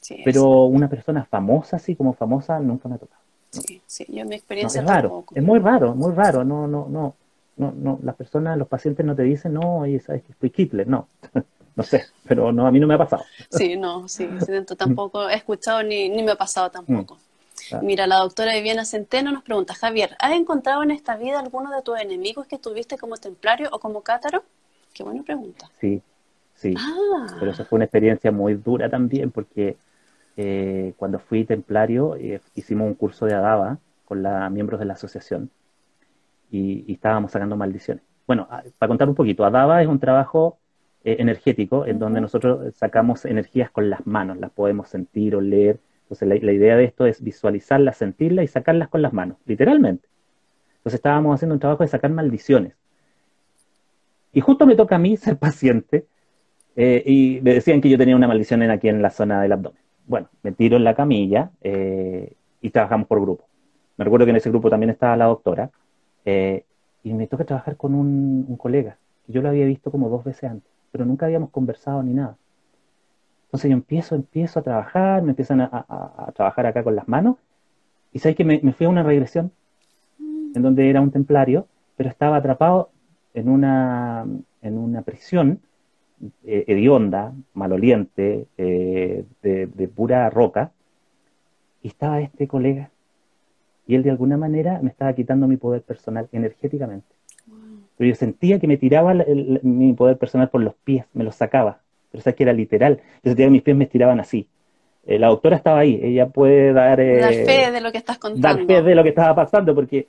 Sí, Pero una persona famosa, así como famosa, nunca me ha tocado. Sí, sí, yo en mi experiencia es raro, es muy raro, muy raro, no, no, no, no, no, las personas, los pacientes no te dicen, no, oye, sabes que fui Hitler, no, no sé, pero no, a mí no me ha pasado. Sí, no, sí, tampoco he escuchado ni, ni me ha pasado tampoco. Mm, Mira, la doctora Viviana Centeno nos pregunta, Javier, ¿has encontrado en esta vida alguno de tus enemigos que tuviste como templario o como cátaro? Qué buena pregunta. Sí, sí. Ah. Pero eso fue una experiencia muy dura también porque eh, cuando fui templario, eh, hicimos un curso de Adaba con los miembros de la asociación y, estábamos sacando maldiciones. Bueno, ah, para contar un poquito, Adaba es un trabajo eh, energético en donde nosotros sacamos energías con las manos, las podemos sentir o leer. Entonces la, idea de esto es visualizarlas, sentirlas y sacarlas con las manos, literalmente. Entonces estábamos haciendo un trabajo de sacar maldiciones. Y justo me toca a mí ser paciente y me decían que yo tenía una maldición en, aquí en la zona del abdomen bueno, me tiro en la camilla eh, y trabajamos por grupo. Me recuerdo que en ese grupo también estaba la doctora eh, y me toca trabajar con un, colega que yo lo había visto como dos veces antes, pero nunca habíamos conversado ni nada. Entonces yo empiezo, empiezo a trabajar, me empiezan a, trabajar acá con las manos y sabes que me, me, fui a una regresión en donde era un templario, pero estaba atrapado en una, en una prisión eh, hedionda, maloliente, eh, de, pura roca, y estaba este colega, y él de alguna manera me estaba quitando mi poder personal energéticamente. Pero yo sentía que me tiraba mi poder personal por los pies, me los sacaba, pero sabes que era literal, yo sentía que mis pies me estiraban así. Eh, la doctora estaba ahí, ella puede dar... dar fe de lo que estás contando. Dar fe de lo que estaba pasando, porque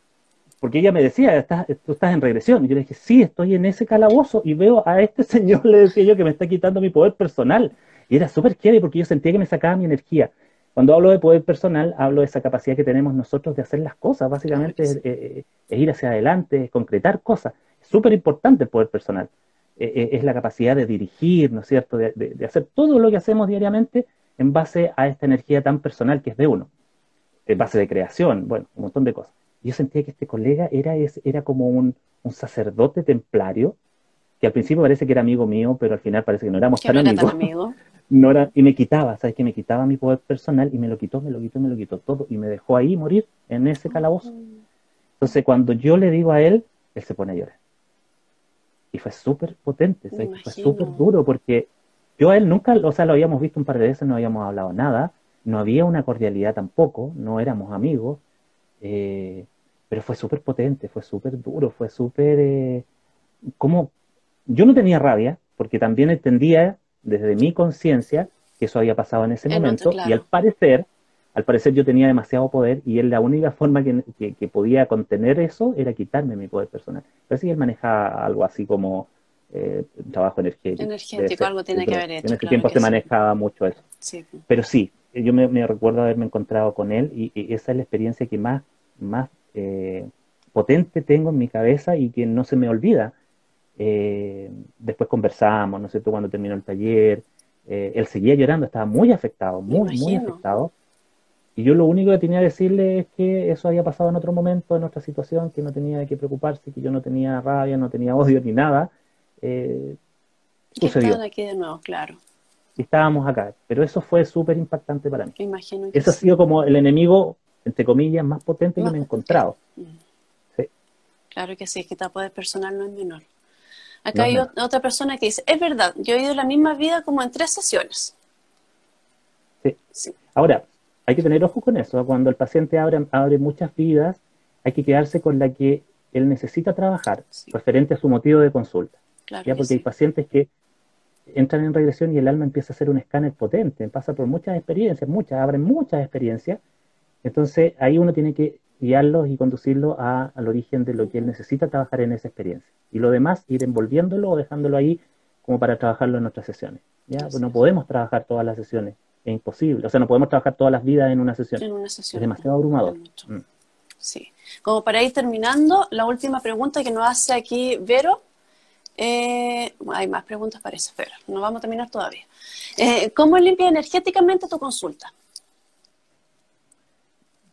porque ella me decía, estás, tú estás en regresión. Y yo le dije, sí, estoy en ese calabozo y veo a este señor, le decía yo, que me está quitando mi poder personal. Y era súper chévere porque yo sentía que me sacaba mi energía. Cuando hablo de poder personal, hablo de esa capacidad que tenemos nosotros de hacer las cosas. Básicamente es, eh, ir hacia adelante, es concretar cosas. Es súper importante el poder personal. Eh, eh, es la capacidad de dirigir, ¿no es cierto? De, de, hacer todo lo que hacemos diariamente en base a esta energía tan personal que es de uno. En base de creación, bueno, un montón de cosas yo sentía que este colega era, era como un, sacerdote templario, que al principio parece que era amigo mío, pero al final parece que no éramos tan amigos. amigo. no era, y me quitaba, ¿sabes? Que me quitaba mi poder personal y me lo quitó, me lo quitó, me lo quitó todo y me dejó ahí morir en ese calabozo. Entonces cuando yo le digo a él, él se pone a llorar. Y fue súper potente, fue súper duro porque yo a él nunca, o sea, lo habíamos visto un par de veces, no habíamos hablado nada, no había una cordialidad tampoco, no éramos amigos. Eh, pero fue súper potente, fue súper duro, fue súper... Eh, como yo no tenía rabia, porque también entendía desde mi conciencia que eso había pasado en ese momento, y al parecer, al parecer yo tenía demasiado poder y él la única forma que, podía contener eso era quitarme mi poder personal. Pero sí él manejaba algo así como eh, trabajo energético. Energético, algo tiene que haber hecho. En ese tiempo se manejaba mucho eso. Pero sí, yo me, recuerdo haberme encontrado con él y, esa es la experiencia que más, más eh, potente tengo en mi cabeza y que no se me olvida. Eh, después conversamos, ¿no sé tú, cuando terminó el taller. él seguía llorando, estaba muy afectado, muy, muy afectado. Y yo lo único que tenía que decirle es que eso había pasado en otro momento, en otra situación, que no tenía que preocuparse, que yo no tenía rabia, no tenía odio ni nada. Eh, sucedió. aquí de nuevo, claro. Y estábamos acá. Pero eso fue súper impactante para mí. Me imagino eso ha sido como el enemigo, entre comillas, más potente que me he encontrado. Mm. Sí. Claro que sí, es que tu poder personal no es menor. Acá hay otra persona que dice, es verdad, yo he ido la misma vida como en tres sesiones. Sí. sí. Ahora, hay que tener ojo con eso. Cuando el paciente abre, abre muchas vidas, hay que quedarse con la que él necesita trabajar, referente a su motivo de consulta. ¿ya? Porque hay pacientes que entran en regresión y el alma empieza a hacer un escáner potente, pasa por muchas experiencias, muchas, abren muchas experiencias. Entonces ahí uno tiene que guiarlos y conducirlos al origen de lo que él necesita trabajar en esa experiencia. Y lo demás, ir envolviéndolo o dejándolo ahí como para trabajarlo en nuestras sesiones. ¿ya? Pues no podemos trabajar todas las sesiones es imposible. O sea, no podemos trabajar todas las vidas en una sesión. En una sesión. Es demasiado abrumador. Mm. Sí. Como para ir terminando, la última pregunta que nos hace aquí Vero. Eh, hay más preguntas para eso, pero no vamos a terminar todavía. Eh, ¿Cómo limpia energéticamente tu consulta?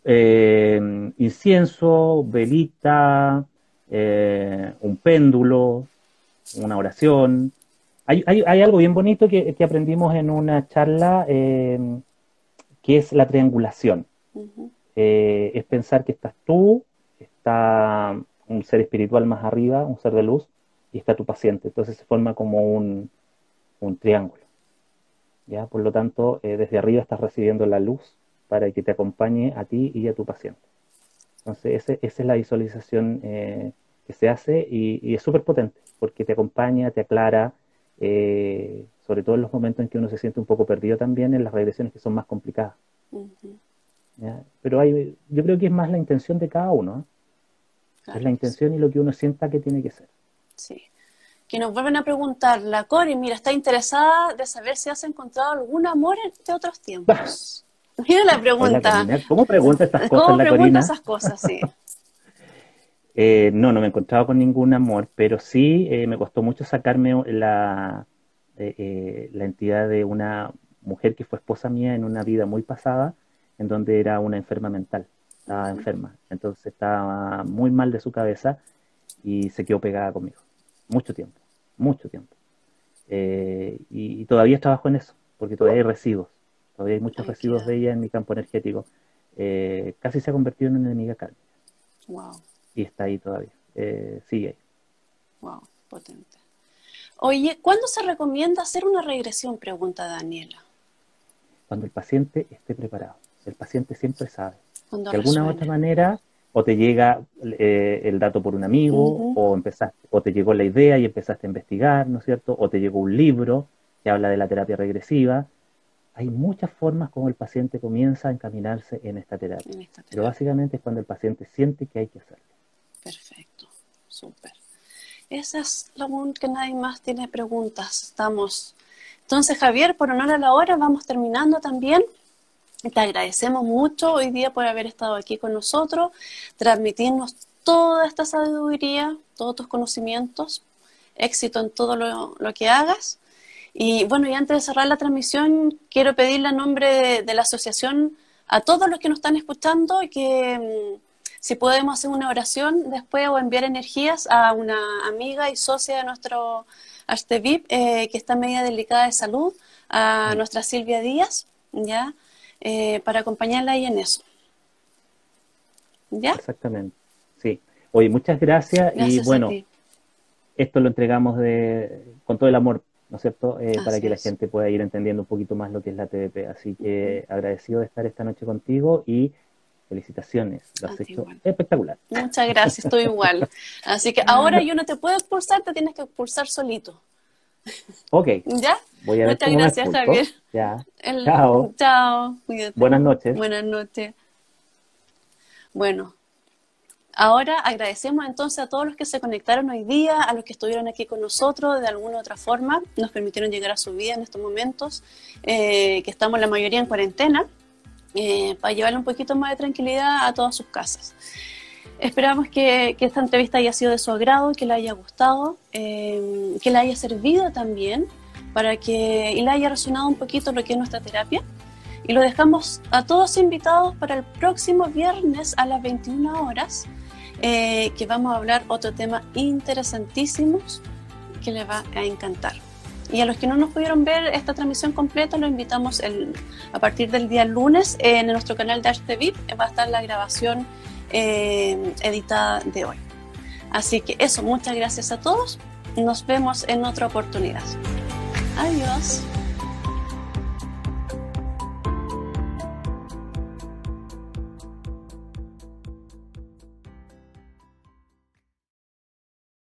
Eh, incienso, velita, un péndulo, una oración, hay, hay, algo bien bonito que, aprendimos en una charla em, que es la triangulación. Eh, es pensar que estás tú, está un ser espiritual más arriba, un ser de luz, y está tu paciente. Entonces se forma como un, triángulo. ¿ya? Por lo tanto, eh, desde arriba estás recibiendo la luz para que te acompañe a ti y a tu paciente. Entonces, esa es la visualización eh, que se hace y, y es súper potente porque te acompaña, te aclara, eh, sobre todo en los momentos en que uno se siente un poco perdido también en las regresiones que son más complicadas. Pero hay, yo creo que es más la intención de cada uno. ¿eh? es la intención y lo que uno sienta que tiene que ser. Sí. Que nos vuelven a preguntar, la Cori, mira, está interesada de saber si has encontrado algún amor de otros tiempos. mira la pregunta. ¿Cómo pregunta estas cosas ¿Cómo pregunta esas cosas, sí? Eh, no, no me he encontrado con ningún amor, pero sí eh, me costó mucho sacarme la, eh, la entidad de una mujer que fue esposa mía en una vida muy pasada, en donde era una enferma mental, estaba enferma, entonces estaba muy mal de su cabeza y se quedó pegada conmigo, mucho tiempo, mucho tiempo. Y, todavía trabajo en eso, porque todavía hay residuos, todavía hay muchos residuos de ella en mi campo energético. casi se ha convertido en una enemiga carne. Wow y está ahí todavía. Eh, sigue ahí. Wow, potente. Oye, ¿cuándo se recomienda hacer una regresión? Pregunta Daniela. Cuando el paciente esté preparado. El paciente siempre sabe. de alguna u otra manera, o te llega eh, el dato por un amigo, o, empezaste, o te llegó la idea y empezaste a investigar, ¿no es cierto? O te llegó un libro que habla de la terapia regresiva. Hay muchas formas como el paciente comienza a encaminarse en esta terapia. En esta terapia. Pero básicamente es cuando el paciente siente que hay que hacerlo. Perfecto, súper. Esa es la que nadie más tiene preguntas. Estamos. Entonces, Javier, por honor a la hora, vamos terminando también. Te agradecemos mucho hoy día por haber estado aquí con nosotros, transmitirnos toda esta sabiduría, todos tus conocimientos, éxito en todo lo, que hagas. Y bueno, y antes de cerrar la transmisión, quiero pedirle a nombre de, de la asociación a todos los que nos están escuchando que mm, si podemos hacer una oración después o enviar energías a una amiga y socia de nuestro Artevip eh, que está en media delicada de salud, a nuestra Silvia Díaz, ¿ya? Eh, para acompañarla ahí en eso. ¿Ya? Exactamente, sí. Oye, muchas gracias, y bueno, esto lo entregamos de, con todo el amor, ¿no es cierto? Eh, para que la gente pueda ir entendiendo un poquito más lo que es la TDP. Así que agradecido de estar esta noche contigo y Felicitaciones, lo has hecho espectacular. Muchas gracias, estoy igual. Así que ahora yo no te puedo expulsar, te tienes que expulsar solito. Ok. ¿Ya? Voy a Muchas gracias, Javier. Ya. Chao. Chao. Buenas noches. Buenas noches. Bueno, ahora agradecemos entonces a todos los que se conectaron hoy día, a los que estuvieron aquí con nosotros de alguna u otra forma, nos permitieron llegar a su vida en estos momentos, eh, que estamos la mayoría en cuarentena, eh, para llevarle un poquito más de tranquilidad a todas sus casas. Esperamos que, esta entrevista haya sido de su agrado, que le haya gustado, eh, que le haya servido también para que y le haya resonado un poquito lo que es nuestra terapia. Y lo dejamos a todos invitados para el próximo viernes a las 21 horas, eh, que vamos a hablar otro tema interesantísimo que les va a encantar. Y a los que no nos pudieron ver esta transmisión completa, lo invitamos el, a partir del día lunes en nuestro canal de Arte VIP. Va a estar la grabación eh, editada de hoy. Así que eso, muchas gracias a todos. Nos vemos en otra oportunidad. Adiós.